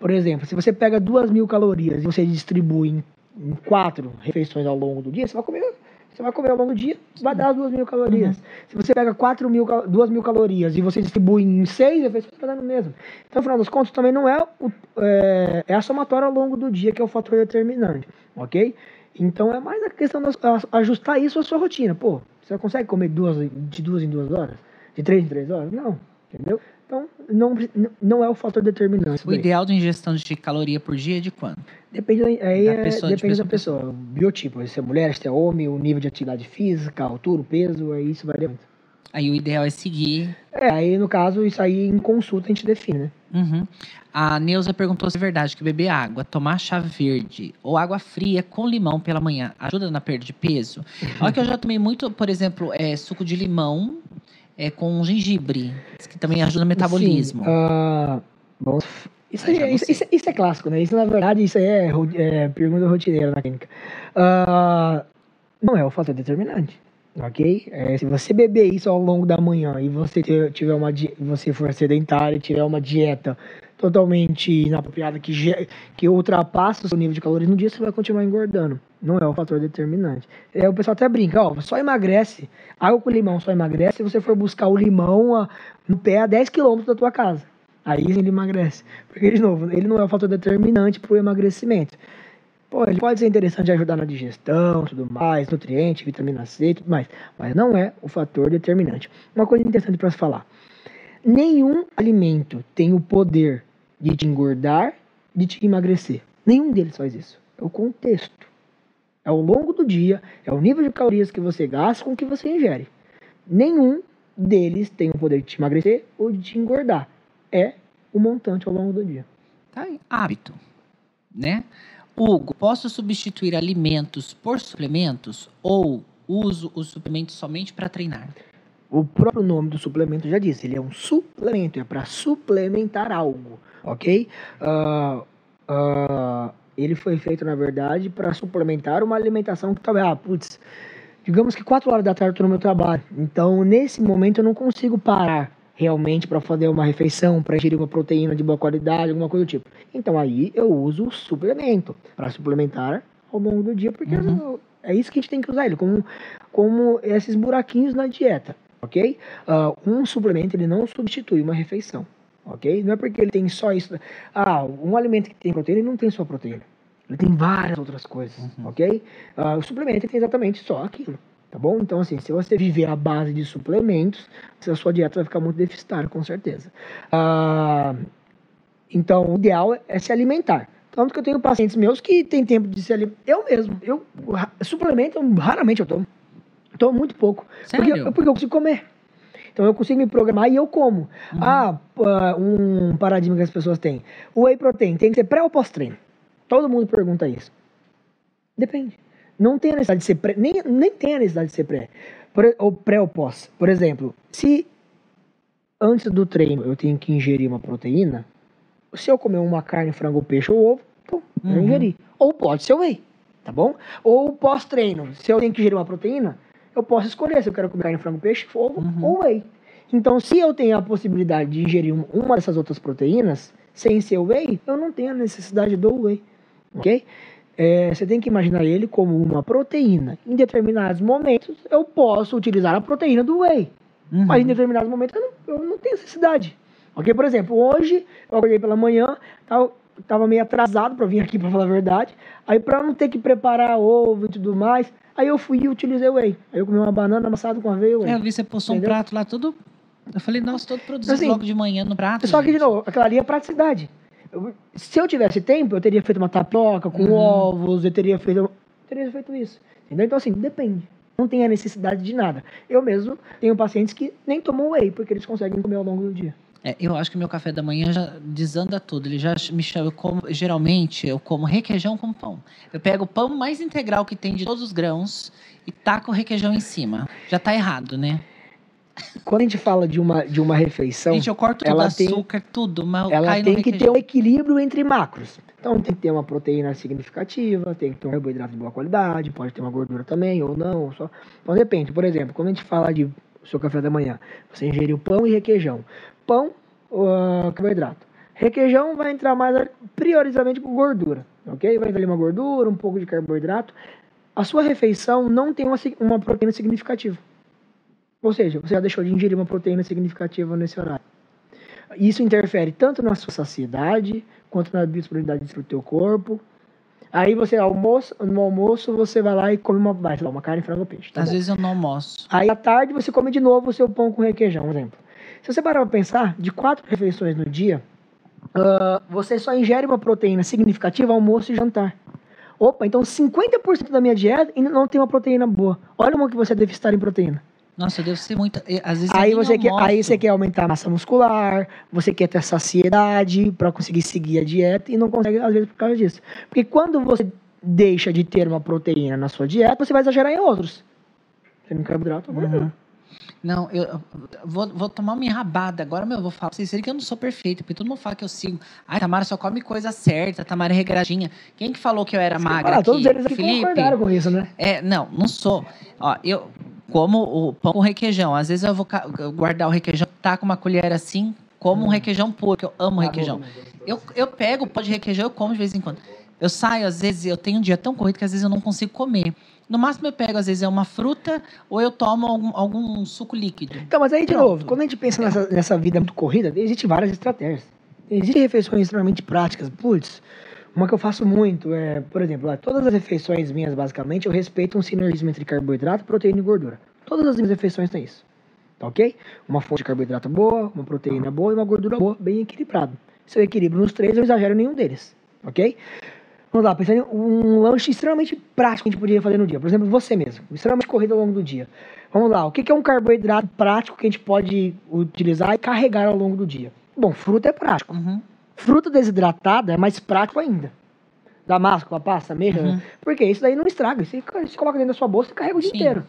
Por exemplo, se você pega duas mil calorias e você distribui em, em quatro refeições ao longo do dia, você vai comer, você vai comer ao longo do dia, vai dar as duas mil calorias. Se você pega quatro mil, duas mil calorias e você distribui em seis refeições, vai dar no mesmo. Então, no final das contas, também não é, o, é, é a somatória ao longo do dia que é o fator determinante, ok? Então, é mais a questão de ajustar isso à sua rotina. Pô, você consegue comer duas, de duas em duas horas? De três em três horas? Não, entendeu? Então, não, não é o fator determinante. O ideal de ingestão de caloria por dia é de quanto? Depende, da- aí é- pessoa, de depende da pessoa pessoa. O biotipo, se é mulher, se é homem, o nível de atividade física, a altura, o peso, aí isso varia muito. Aí o ideal é seguir. É, aí no caso, isso aí em consulta a gente define, né? Uhum. A Neuza perguntou se é verdade que beber água, tomar chá verde ou água fria com limão pela manhã ajuda na perda de peso. Olha que eu já tomei muito, por exemplo, é, suco de limão é, com gengibre, que também ajuda no metabolismo. Sim, ah, bom, isso, é- isso, isso isso é clássico, né? Isso, na verdade, isso aí é, é pergunta rotineira na clínica. Ah, não é o fator determinante, ok? É, se você beber isso ao longo da manhã e você tiver uma você for sedentário e tiver uma dieta totalmente inapropriada que, que ultrapassa o seu nível de calorias no dia, você vai continuar engordando. Não é o fator determinante. É, o pessoal até brinca, ó, só emagrece. Água com limão só emagrece se você for buscar o limão a- no pé a 10 km da tua casa. Aí ele emagrece. Porque, de novo, ele não é o fator determinante para o emagrecimento. Pô, ele pode ser interessante ajudar na digestão, tudo mais, nutriente, vitamina C e tudo mais. Mas não é o fator determinante. Uma coisa interessante para se falar. Nenhum alimento tem o poder de te engordar, de te emagrecer. Nenhum deles faz isso. É o contexto. É ao longo do dia, é o nível de calorias que você gasta com o que você ingere. Nenhum deles tem o poder de te emagrecer ou de te engordar. É o montante ao longo do dia. Tá aí, hábito, né? Hugo, posso substituir alimentos por suplementos ou uso os suplementos somente para treinar? O próprio nome do suplemento já diz, ele é um suplemento, é para suplementar algo, ok? Ah, ah, ele foi feito, na verdade, para suplementar uma alimentação que talvez, ah, putz, digamos que 4 horas da tarde eu estou no meu trabalho, então nesse momento eu não consigo parar realmente para fazer uma refeição, para ingerir uma proteína de boa qualidade, alguma coisa do tipo. Então aí eu uso o suplemento para suplementar ao longo do dia, porque Uhum. é isso que a gente tem que usar ele, como, como esses buraquinhos na dieta, ok? Ah, um suplemento ele não substitui uma refeição, ok? Não é porque ele tem só isso. Ah, um alimento que tem proteína ele não tem só proteína. Ele tem várias outras coisas, Uhum. ok? Ah, o suplemento tem exatamente só aquilo, tá bom? Então, assim, se você viver à base de suplementos, a sua dieta vai ficar muito deficitária, com certeza. Ah, então, o ideal é se alimentar. Tanto que eu tenho pacientes meus que têm tempo de se alimentar. Eu mesmo, eu suplemento, raramente eu tomo. Eu tomo muito pouco. Porque, Sério? porque eu consigo comer. Então eu consigo me programar e eu como. Ah, ah, um paradigma que as pessoas têm. O whey protein tem que ser pré ou pós-treino? Todo mundo pergunta isso. Depende. Não tem a necessidade de ser pré, nem, nem tem a necessidade de ser pré. Ou pré ou pós. Por exemplo, se antes do treino eu tenho que ingerir uma proteína, se eu comer uma carne, frango, peixe ou ovo, pô, eu Uhum. ingeri. Ou pode ser whey, tá bom? Ou pós-treino, se eu tenho que ingerir uma proteína, eu posso escolher se eu quero comer carne, frango, peixe, ovo Uhum. ou whey. Então, se eu tenho a possibilidade de ingerir um- uma dessas outras proteínas, sem ser whey, eu não tenho a necessidade do whey, ok? É, você tem que imaginar ele como uma proteína. Em determinados momentos, eu posso utilizar a proteína do whey. Uhum. Mas em determinados momentos eu não, eu não tenho necessidade. Ok? Por exemplo, hoje eu acordei pela manhã, tava, tava meio atrasado para vir aqui para falar a verdade. Aí para não ter que preparar ovo e tudo mais, aí eu fui e utilizei o whey. Aí eu comi uma banana amassada com aveia e whey. É, eu vi você postou um Entendeu? prato lá todo. Eu falei, nossa, todo produzido Assim, logo de manhã no prato. Só que, de gente. novo, aquela ali é praticidade. Eu- se eu tivesse tempo, eu teria feito uma tapioca com Uhum. ovos, eu teria feito. eu teria feito isso. Entendeu? Então, assim, depende. Não tem a necessidade de nada. Eu mesmo tenho pacientes que nem tomam whey, porque eles conseguem comer ao longo do dia. É, eu acho que meu café da manhã já desanda tudo. Ele já me chama. Eu como, geralmente, eu como requeijão com pão. Eu pego o pão mais integral que tem de todos os grãos e taco o requeijão em cima. Já tá errado, né? Quando a gente fala de uma, de uma refeição, Gente, eu corto tudo, ela tem- açúcar, tudo, mas ela tem que ter um equilíbrio entre macros. Então tem que ter uma proteína significativa, tem que ter um carboidrato de boa qualidade, pode ter uma gordura também ou não. ou Só... Então depende. Por exemplo, quando a gente fala de seu café da manhã, você ingeriu pão e requeijão. Pão, carboidrato. Requeijão vai entrar mais priorizadamente com gordura, ok? Vai entrar ali uma gordura, um pouco de carboidrato. A sua refeição não tem uma, uma proteína significativa. Ou seja, você já deixou de ingerir uma proteína significativa nesse horário. Isso interfere tanto na sua saciedade quanto na disponibilidade do teu corpo. Aí você almoça, no almoço você vai lá e come uma, vai, lá, uma carne, frango peixe. tá Às bom? vezes eu não almoço. Aí à tarde você come de novo o seu pão com requeijão, um exemplo. Se você parar para pensar, de quatro refeições no dia, ah, você só ingere uma proteína significativa almoço e jantar. Opa, então 50% da minha dieta ainda não tem uma proteína boa. Olha o que você é deficitário em proteína. Nossa, eu devo ser muito. eh, Às vezes Aí você, quer, aí você quer aumentar a massa muscular, você quer ter saciedade para conseguir seguir a dieta e não consegue, às vezes, por causa disso. Porque quando você deixa de ter uma proteína na sua dieta, você vai exagerar em outros. Você não carboidrato, Uhum. gordura. Não, eu vou, vou tomar uma enrabada. Agora, meu, eu vou falar pra vocês que eu não sou perfeita, porque todo mundo fala que eu sigo. Ai, Tamara só come coisa certa, Tamara é regradinha. Quem que falou que eu era magra Ah, aqui? todos eles aqui Felipe? concordaram com isso, né? É, não, não sou. Ó, eu como o pão com requeijão. Às vezes eu vou guardar o requeijão, tá com uma colher assim, como Hum. um requeijão puro, que eu amo Tá requeijão. Eu, eu pego o pó de requeijão, eu como de vez em quando. Eu saio, às vezes, eu tenho um dia tão corrido que às vezes eu não consigo comer. No máximo eu pego, às vezes, é uma fruta ou eu tomo algum, algum suco líquido. Então, mas aí, de Pronto. novo, quando a gente pensa nessa, nessa vida muito corrida, existem várias estratégias. Existem refeições extremamente práticas. Putz, uma que eu faço muito é, por exemplo, todas as refeições minhas, basicamente, eu respeito um sinergismo entre carboidrato, proteína e gordura. Todas as minhas refeições têm isso. Tá ok? Uma fonte de carboidrato boa, uma proteína boa e uma gordura boa, bem equilibrado. Se eu equilibro nos três, eu exagero em nenhum deles. Ok? Vamos lá, pensando em um lanche extremamente prático que a gente poderia fazer no dia. Por exemplo, você mesmo, extremamente corrido ao longo do dia. Vamos lá, o que que é um carboidrato prático que a gente pode utilizar e carregar ao longo do dia? Bom, fruta é prático. Uhum. Fruta desidratada é mais prático ainda. Damasco, a pasta, meia. Uhum. Porque isso daí não estraga. Você, você coloca dentro da sua bolsa e carrega o dia Sim. inteiro.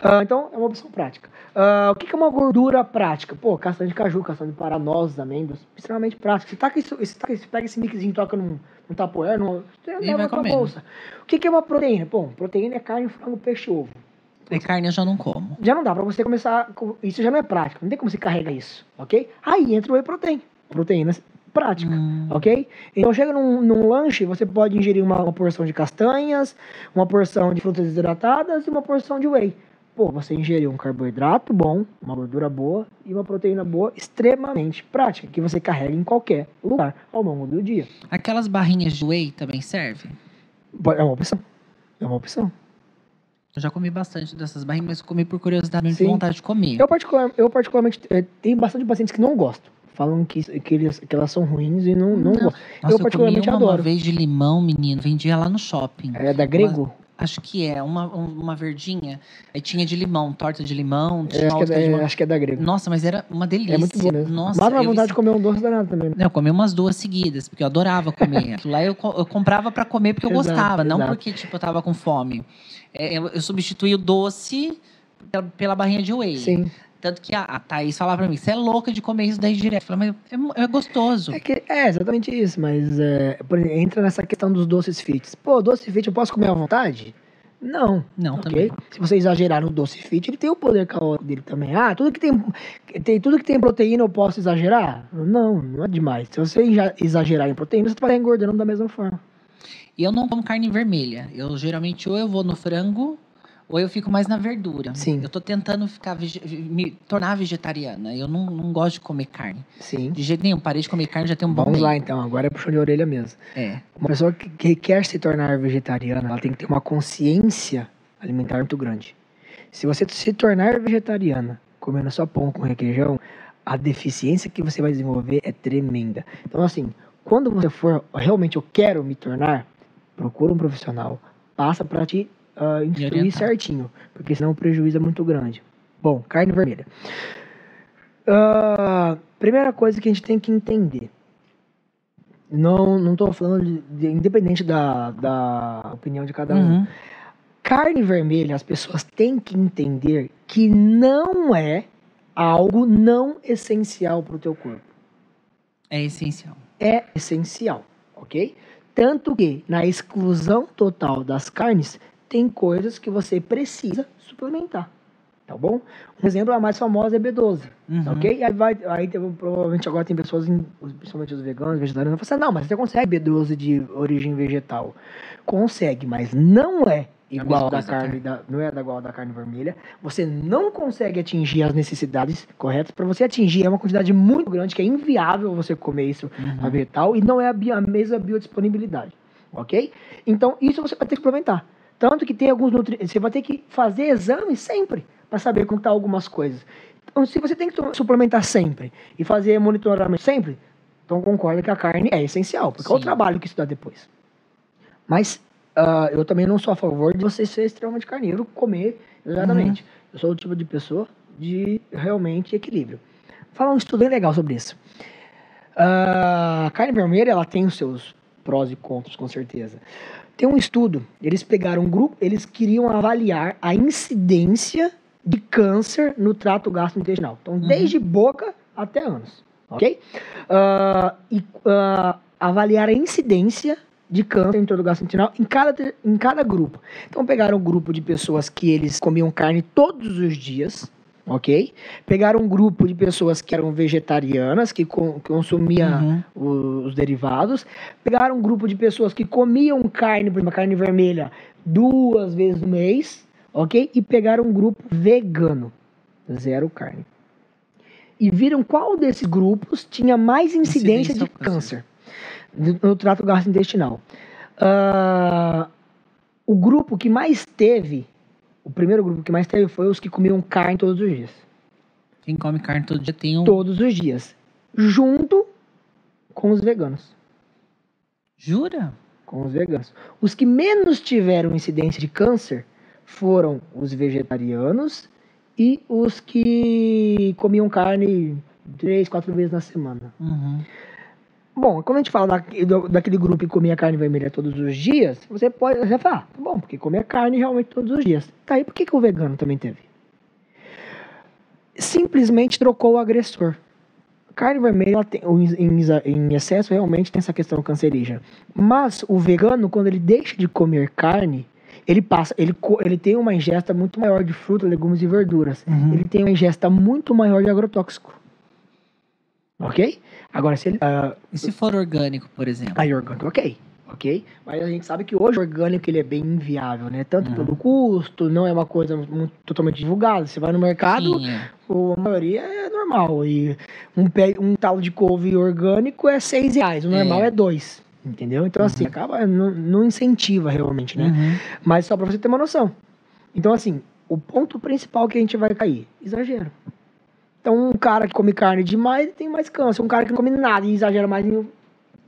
Ah, então, é uma opção prática. Ah, o que que é uma gordura prática? Pô, castanha de caju, castanha de pará, nozes, amêndoas. Extremamente prático. Você, taca isso, você, taca, você pega esse mixinho e toca num, num tapoer, num, você leva vai na comendo. bolsa. O que que é uma proteína? Bom, proteína é carne, frango, peixe, ovo. E carne eu já não como. Já não dá pra você começar. com- Isso já não é prático. Não tem como você carregar isso, ok? Aí entra o whey protein. Proteína prática, Hum. ok? Então chega num, num lanche, você pode ingerir uma, uma porção de castanhas, uma porção de frutas desidratadas e uma porção de whey. Pô, você ingeriu um carboidrato bom, uma gordura boa e uma proteína boa, extremamente prática, que você carrega em qualquer lugar ao longo do dia. Aquelas barrinhas de whey também servem? É uma opção. É uma opção. Eu já comi bastante dessas barrinhas, mas comi por curiosidade, não vontade de comer. Eu, particular, eu particularmente, eh, tem bastante pacientes que não gostam. Falam que, que, eles, que elas são ruins e não, não, Não. gostam. Nossa, eu eu, comi particularmente uma, uma adoro. vez de limão, menino. Vendia lá no shopping. É da Grego? Acho que é, uma, um- uma verdinha. Aí tinha de limão, torta de limão, É, tinha acho, que é, limão. acho que é da Grego. Nossa, mas era uma delícia. É muito bom mesmo. Nossa, Mas uma eu vontade de comer um doce danado também. né? Não, eu comi umas duas seguidas, porque eu adorava comer. Lá eu, eu comprava pra comer porque eu Exato, gostava, não exato. porque, tipo, eu tava com fome. É, eu, eu substituí o doce pela, pela barrinha de whey. Sim. Tanto que a, a Thaís falava pra mim, você é louca de comer isso daí direto. Eu falei, mas é, mu- é gostoso. É, que, é exatamente isso, mas é, entra nessa questão dos doces fits. Pô, doce fit eu posso comer à vontade? Não. Não, ok? também. Se você exagerar no doce fit, ele tem o poder calórico dele também. Ah, tudo que tem, tem, tudo que tem proteína eu posso exagerar? Não, não é demais. Se você exa- exagerar em proteína, você vai estar engordando da mesma forma. E eu não como carne vermelha. Eu geralmente ou eu vou no frango ou eu fico mais na verdura. Sim. Eu tô tentando ficar me tornar vegetariana. Eu não, não gosto de comer carne. Sim. De jeito nenhum. Parei de comer carne já tem um bom Vamos lá então, agora é puxão de orelha mesmo. É. Uma pessoa que, que quer se tornar vegetariana, ela tem que ter uma consciência alimentar muito grande. Se você se tornar vegetariana, comendo só pão com requeijão, a deficiência que você vai desenvolver é tremenda. Então, assim, quando você for realmente eu quero me tornar, procura um profissional, passa para te ah, instruir certinho, porque senão o prejuízo é muito grande. Bom, carne vermelha. Ah, Primeira coisa que a gente tem que entender. Não, não tô falando de, de- independente da, da opinião de cada um. Uhum. Carne vermelha, as pessoas têm que entender que não é algo não essencial para o teu corpo. É essencial. É essencial, ok? Tanto que na exclusão total das carnes, tem coisas que você precisa suplementar, tá bom? Um exemplo, a mais famosa é B12, Uhum. ok? Aí, vai, aí provavelmente agora tem pessoas, principalmente os veganos, vegetarianos, que falam assim, não, mas você consegue B12 de origem vegetal. Consegue, mas não é igual mesma da carne, da, não é igual da carne vermelha. Você não consegue atingir as necessidades corretas. Para você atingir, é uma quantidade muito grande, que é inviável você comer isso a Uhum. vegetal, e não é a, a mesma biodisponibilidade, ok? Então, isso você vai ter que suplementar. Tanto que tem alguns nutrientes, você vai ter que fazer exames sempre para saber como tá algumas coisas. Então, se você tem que su- suplementar sempre e fazer monitoramento sempre, então concorda que a carne é essencial, porque é o Sim. trabalho que isso dá depois. Mas ah, eu também não sou a favor de você ser extremamente carnívoro, comer exatamente. Eu sou o tipo de pessoa de realmente equilíbrio. Fala um estudo bem legal sobre isso. Ah, a carne vermelha, ela tem os seus prós e contras, com certeza. Tem um estudo, eles pegaram um grupo, eles queriam avaliar a incidência de câncer no trato gastrointestinal. Então, desde boca até ânus, ok? Ah, e ah, avaliar a incidência de câncer em todo o gastrointestinal em cada, em cada grupo. Então, pegaram um grupo de pessoas que eles comiam carne todos os dias, ok? Pegaram um grupo de pessoas que eram vegetarianas, que, con- que consumiam Uhum. os derivados. Pegaram um grupo de pessoas que comiam carne, por exemplo, carne vermelha, duas vezes no mês, ok? E pegaram um grupo vegano, zero carne. E viram qual desses grupos tinha mais incidência, Incidência de câncer. no, trato gastrointestinal. Ah, o grupo que mais teve, o primeiro grupo que mais teve foi os que comiam carne todos os dias Quem come carne todo dia tem um. todos os dias, junto com os veganos. Jura? Com os veganos. Os que menos tiveram incidência de câncer foram os vegetarianos e os que comiam carne três, quatro vezes na semana. Uhum. Bom, quando a gente fala da- do- daquele grupo que comia carne vermelha todos os dias, você pode você fala, ah, tá bom, porque comia carne realmente todos os dias. Tá aí, por que, que o vegano também teve? Simplesmente trocou o agressor. Carne vermelha, tem, em, em excesso, realmente tem essa questão cancerígena. Mas o vegano, quando ele deixa de comer carne, ele passa, ele, ele tem uma ingesta muito maior de frutas, legumes e verduras. Uhum. Ele tem uma ingesta muito maior de agrotóxico. Ok? Agora, se ele. ah, E se for orgânico, por exemplo? Aí orgânico, ok. Ok? Mas a gente sabe que hoje o orgânico ele é bem inviável, né? Tanto Uhum. pelo custo, não é uma coisa muito, totalmente divulgada. Você vai no mercado, Sim, é. a maioria é normal. E um, pé, um talo de couve orgânico é seis reais, o normal É. é, dois. Entendeu? Então, assim, acaba. Não, não incentiva realmente, né? Uhum. Mas só pra você ter uma noção. Então, assim, o ponto principal que a gente vai cair: exagero. Então, um cara que come carne demais tem mais câncer. Um cara que não come nada e exagera mais em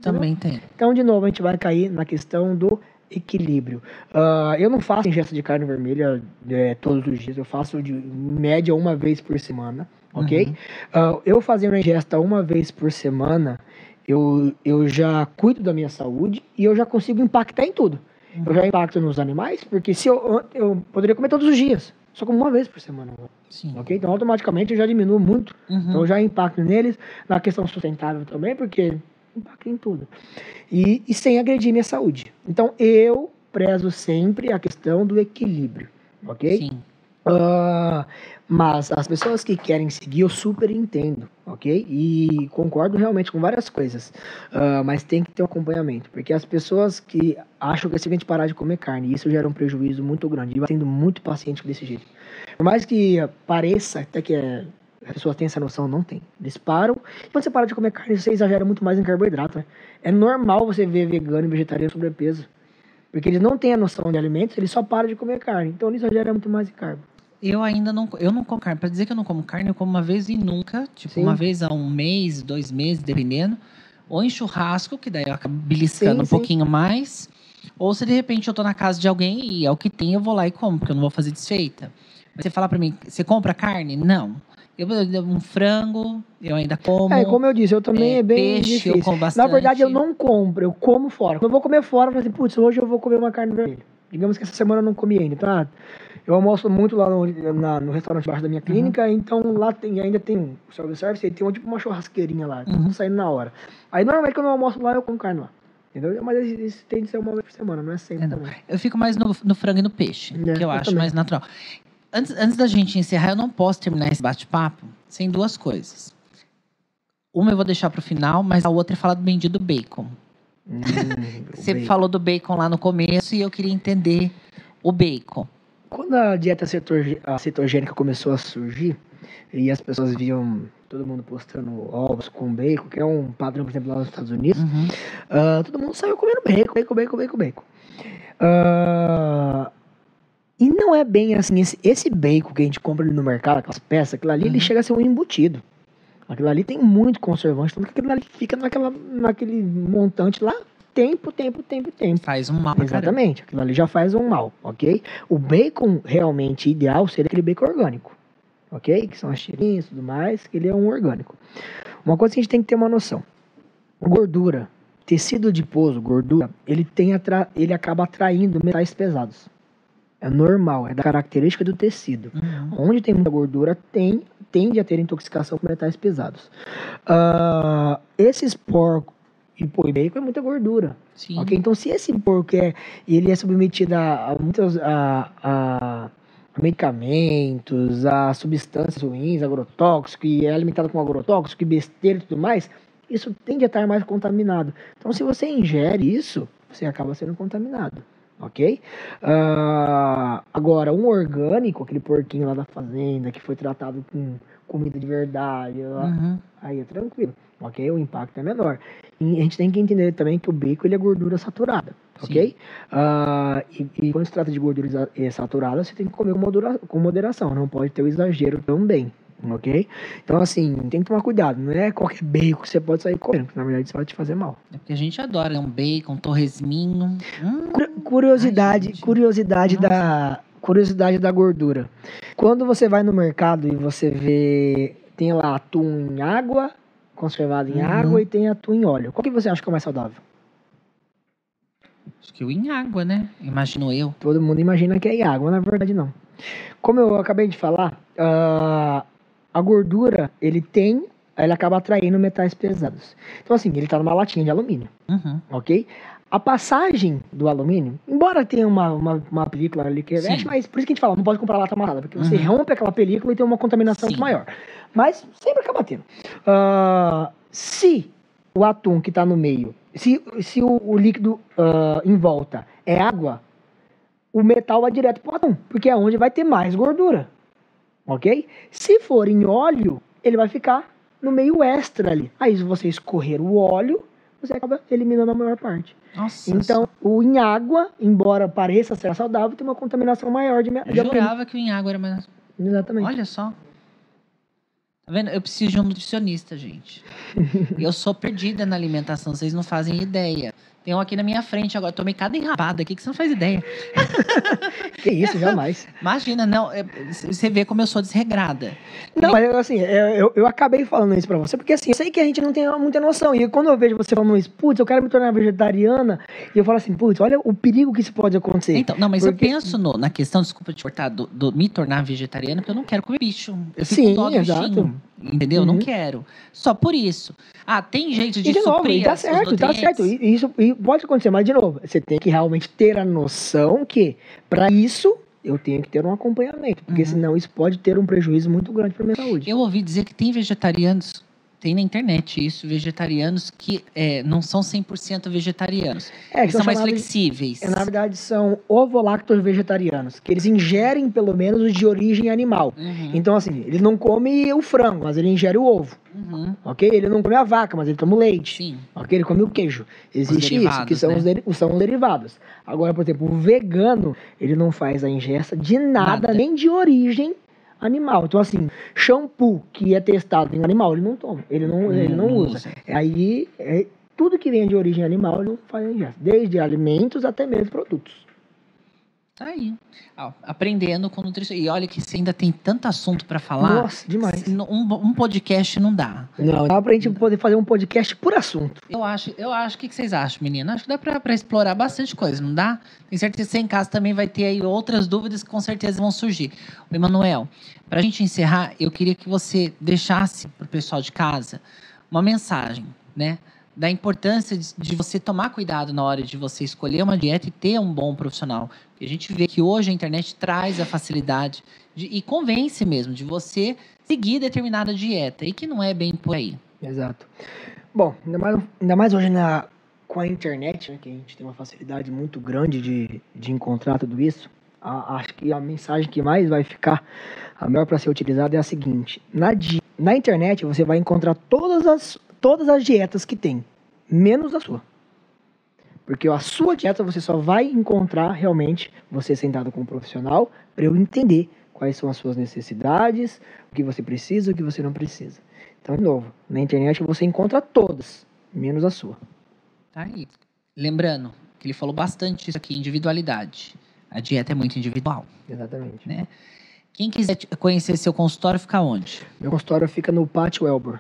Também tem. então, de novo, a gente vai cair na questão do equilíbrio. Ah, eu não faço ingesta de carne vermelha é, todos os dias, eu faço de média uma vez por semana, ok? Uhum. Ah, eu fazendo a ingesta uma vez por semana, eu, eu já cuido da minha saúde e eu já consigo impactar em tudo. Eu já impacto nos animais, porque se eu, eu poderia comer todos os dias, só como uma vez por semana, Sim. ok? Então, automaticamente, eu já diminuo muito Uhum. então já impacto neles, na questão sustentável também, porque impacta em tudo. E, e sem agredir minha saúde. Então eu prezo sempre a questão do equilíbrio, ok? Sim. Ah, mas as pessoas que querem seguir, eu super entendo, ok? E concordo realmente com várias coisas. Ah, mas tem que ter um acompanhamento, porque as pessoas que acham que é simplesmente parar de comer carne, isso gera um prejuízo muito grande. E vai tendo muito paciente desse jeito. Por mais que pareça até que é, as pessoas têm essa noção, não tem. Eles param. Quando você para de comer carne, você exagera muito mais em carboidrato. Né? É normal você ver vegano e vegetariano sobrepeso. Porque eles não têm a noção de alimentos, eles só param de comer carne. Então eles exageram muito mais em carbo. Eu ainda não, eu não como carne. Pra dizer que eu não como carne, eu como uma vez e nunca. Tipo, Sim. uma vez a um mês, dois meses, dependendo. Ou em churrasco, que daí eu acabo beliscando Sim, um sim. pouquinho mais. Ou se de repente eu tô na casa de alguém e é o que tem, eu vou lá e como, porque eu não vou fazer desfeita. Mas você falar pra mim, você compra carne? Não. Eu, um frango, eu ainda como. É, como eu disse, eu também é, é bem peixe, difícil. eu como bastante. Na verdade, eu não compro, eu como fora. Quando eu vou comer fora, eu falo assim, putz, hoje eu vou comer uma carne vermelha. Digamos que essa semana eu não comi ainda, tá? Eu almoço muito lá no, na, no restaurante embaixo da minha clínica, uhum. então lá tem, ainda tem o self-service e tem um, tipo uma churrasqueirinha lá, uhum. saindo na hora. Aí normalmente quando eu almoço lá, eu como carne lá. Entendeu? Mas isso tem de ser uma vez por semana, não é sempre é, também. Eu fico mais no, no frango e no peixe, é, que eu, eu acho também. mais natural. Antes, antes da gente encerrar, eu não posso terminar esse bate-papo sem duas coisas. Uma eu vou deixar para o final, mas a outra é falar do bendito bacon. Hum, Você bacon. falou do bacon lá no começo e eu queria entender o bacon. Quando a dieta cetogênica começou a surgir e as pessoas viam todo mundo postando ovos com bacon, que é um padrão, por exemplo, lá nos Estados Unidos, uhum. uh, todo mundo saiu comendo bacon, bacon, bacon, bacon, bacon. Uh, e não é bem assim, esse, esse bacon que a gente compra ali no mercado, aquelas peças, aquilo ali, uhum. ele chega a ser um embutido. Aquilo ali tem muito conservante, então aquilo ali fica naquela, naquele montante lá tempo, tempo, tempo, tempo. Faz um mal. Exatamente, aquilo ali já faz um mal, ok? O bacon realmente ideal seria aquele bacon orgânico, ok? Que são as tirinhas e tudo mais, que ele é um orgânico. Uma coisa que a gente tem que ter uma noção: gordura, tecido adiposo, gordura, ele, tem atra... ele acaba atraindo metais pesados. É normal, é da característica do tecido. Uhum. Onde tem muita gordura, tem, tende a ter intoxicação com metais pesados. Uh, esses porcos e pô, bacon é muita gordura. Sim. Okay? Então, se esse porco é, ele é submetido a, a muitos a, a, medicamentos, a substâncias ruins, agrotóxico, e é alimentado com agrotóxico, e besteira e tudo mais, isso tende a estar mais contaminado. Então, se você ingere isso, você acaba sendo contaminado ok? Uh, agora, um orgânico, aquele porquinho lá da fazenda que foi tratado com comida de verdade, uhum. aí é tranquilo, ok? O impacto é menor. E a gente tem que entender também que o bacon ele é gordura saturada, Sim. ok? Uh, e, e, quando se trata de gordura saturada, você tem que comer com, modera com moderação, não pode ter o exagero também, ok? Então, assim, tem que tomar cuidado. Não é qualquer bacon que você pode sair comendo, porque na verdade isso vai te fazer mal. É porque a gente adora né? um bacon, um torresminho. Hum. Curiosidade, Ai, curiosidade da curiosidade da gordura. Quando você vai no mercado e você vê tem lá atum em água, conservado em uhum. água e tem atum em óleo. Qual que você acha que é mais saudável? Acho que o em água, né? Imagino eu. Todo mundo imagina que é em água, na verdade não. Como eu acabei de falar, uh, a gordura, ele tem, ele acaba atraindo metais pesados. Então, assim, ele está numa latinha de alumínio, uhum. ok? A passagem do alumínio, embora tenha uma, uma, uma película ali que reveste, mas por isso que a gente fala, não pode comprar lata amarrada, porque você uhum. rompe aquela película e tem uma contaminação maior. Mas sempre acaba tendo. Uh, se o atum que está no meio, se, se o, o líquido uh, em volta é água, o metal vai direto para o atum, porque é onde vai ter mais gordura ok? Se for em óleo, ele vai ficar no meio extra ali. Aí, se você escorrer o óleo, você acaba eliminando a maior parte. Nossa. Então, o em água, embora pareça ser saudável, tem uma contaminação maior de Eu jurava que o em água era mais. Exatamente. Olha só. Tá vendo? Eu preciso de um nutricionista, gente. eu sou perdida na alimentação, vocês não fazem ideia. Tem um aqui na minha frente agora. Tomei cada enrabada aqui que você não faz ideia. que isso, jamais. Imagina, não. É, você vê como eu sou desregrada. Não, mas assim, é, eu, eu acabei falando isso pra você, porque assim, eu sei que a gente não tem muita noção. E quando eu vejo você falando isso, putz, eu quero me tornar vegetariana, e eu falo assim, putz, olha o perigo que isso pode acontecer. Então, não, mas porque... eu penso no, na questão, desculpa te cortar, do, do, me tornar vegetariana, porque eu não quero comer bicho. Eu fico Sim, exato. Bichinho. Entendeu? Uhum. Não quero. Só por isso. Ah, tem jeito de, e de novo, suprir tá certo, tá certo. E, isso e pode acontecer, mas de novo, você tem que realmente ter a noção que para isso eu tenho que ter um acompanhamento, porque uhum. senão isso pode ter um prejuízo muito grande para minha saúde. Eu ouvi dizer que tem vegetarianos tem na internet isso, vegetarianos que é, não são 100% vegetarianos. É, que são, são mais flexíveis. É, na verdade, são ovolactos vegetarianos, que eles ingerem pelo menos os de origem animal. Uhum. Então, assim, ele não come o frango, mas ele ingere o ovo. Uhum. Ok? Ele não come a vaca, mas ele toma o leite. Sim. Ok? Ele come o queijo. Existe isso, que são, né? os deri são os derivados. Agora, por exemplo, o vegano, ele não faz a ingesta de nada, nada. nem de origem animal. Então, assim, shampoo que é testado em animal, ele não toma, ele não, ele não, não usa. usa. Aí, é, tudo que vem de origem animal, ele não faz ingesta, desde alimentos até mesmo produtos. Tá aí. Ó, aprendendo com nutrição. E olha que você ainda tem tanto assunto para falar. Nossa, demais. Um, um podcast não dá. Não, dá pra gente poder fazer um podcast por assunto. Eu acho, eu acho. O que que vocês acham, menina? Acho que dá pra, pra explorar bastante coisa, não dá? Tenho certeza que você em casa também vai ter aí outras dúvidas que com certeza vão surgir. O Emanuel, pra gente encerrar, eu queria que você deixasse pro pessoal de casa uma mensagem, né? Da importância de, de você tomar cuidado na hora de você escolher uma dieta e ter um bom profissional. A gente vê que hoje a internet traz a facilidade de- e convence mesmo de você seguir determinada dieta e que não é bem por aí. Exato. Bom, ainda mais, ainda mais hoje na, com a internet, né, que a gente tem uma facilidade muito grande de, de encontrar tudo isso. a- acho que a mensagem que mais vai ficar, a melhor para ser utilizada é a seguinte: na, na internet você vai encontrar todas as, todas as dietas que tem, menos a sua. Porque a sua dieta você só vai encontrar realmente você sentado com um profissional para eu entender quais são as suas necessidades, o que você precisa, o que você não precisa. Então, de novo, na internet você encontra todas, menos a sua. Tá aí. Lembrando que ele falou bastante isso aqui, individualidade. A dieta é muito individual, Exatamente. né? Quem quiser conhecer seu consultório, fica onde? Meu consultório fica no Pátio Elbor.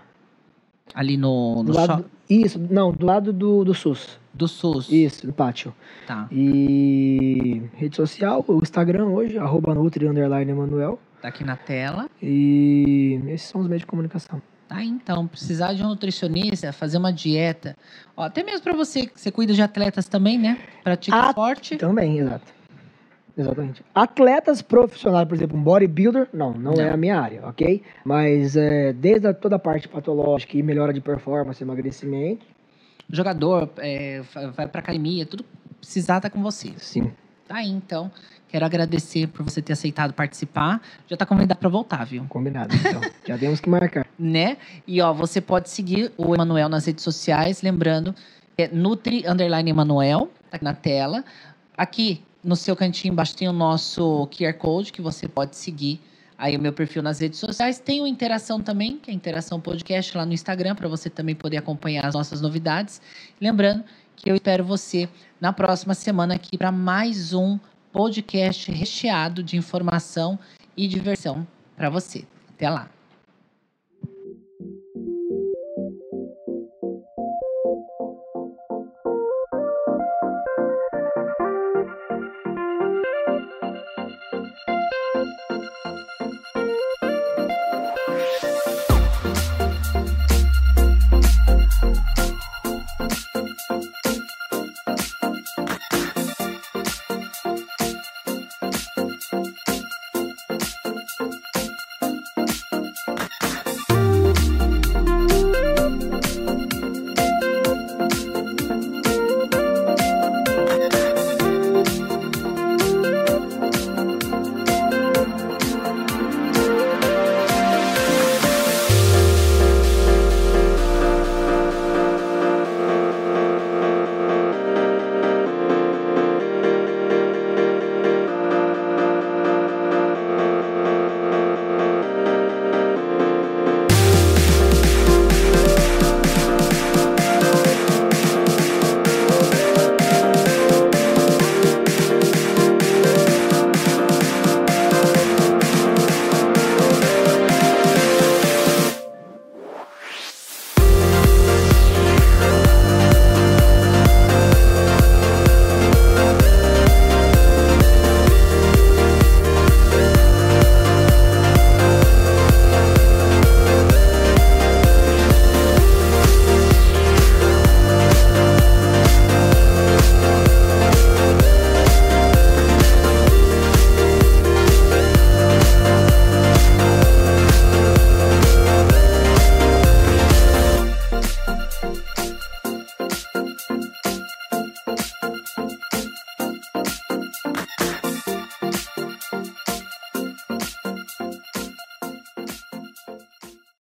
Ali no, no Do lado, isso, não, do lado do, do SUS. do SUS. Isso, no pátio. Tá. E rede social, o Instagram hoje, arroba Nutri underline Emanuel. Tá aqui na tela. E esses são os meios de comunicação. Tá, então, precisar de um nutricionista, fazer uma dieta. Ó, até mesmo para você, que você cuida de atletas também, né? Pratica Ah, esporte. Também, exato. Exatamente. Atletas profissionais, por exemplo, um bodybuilder, não, não, é Não. a minha área, ok? Mas é, desde a, toda a parte patológica e melhora de performance, emagrecimento, Jogador, é, vai pra academia, tudo precisar tá com você. sim. Tá aí, então. Quero agradecer por você ter aceitado participar. Já tá convidado para voltar, viu? Combinado. Então, já temos que marcar. né? E ó, você pode seguir o Emanuel nas redes sociais, lembrando, é Nutri underline Emanuel, tá aqui na tela. Aqui no seu cantinho embaixo tem o nosso QR Code que você pode seguir aí o meu perfil nas redes sociais. Tem o Interação também, que é Interação Podcast lá no Instagram, para você também poder acompanhar as nossas novidades. Lembrando que eu espero você na próxima semana aqui para mais um podcast recheado de informação e diversão para você. Até lá.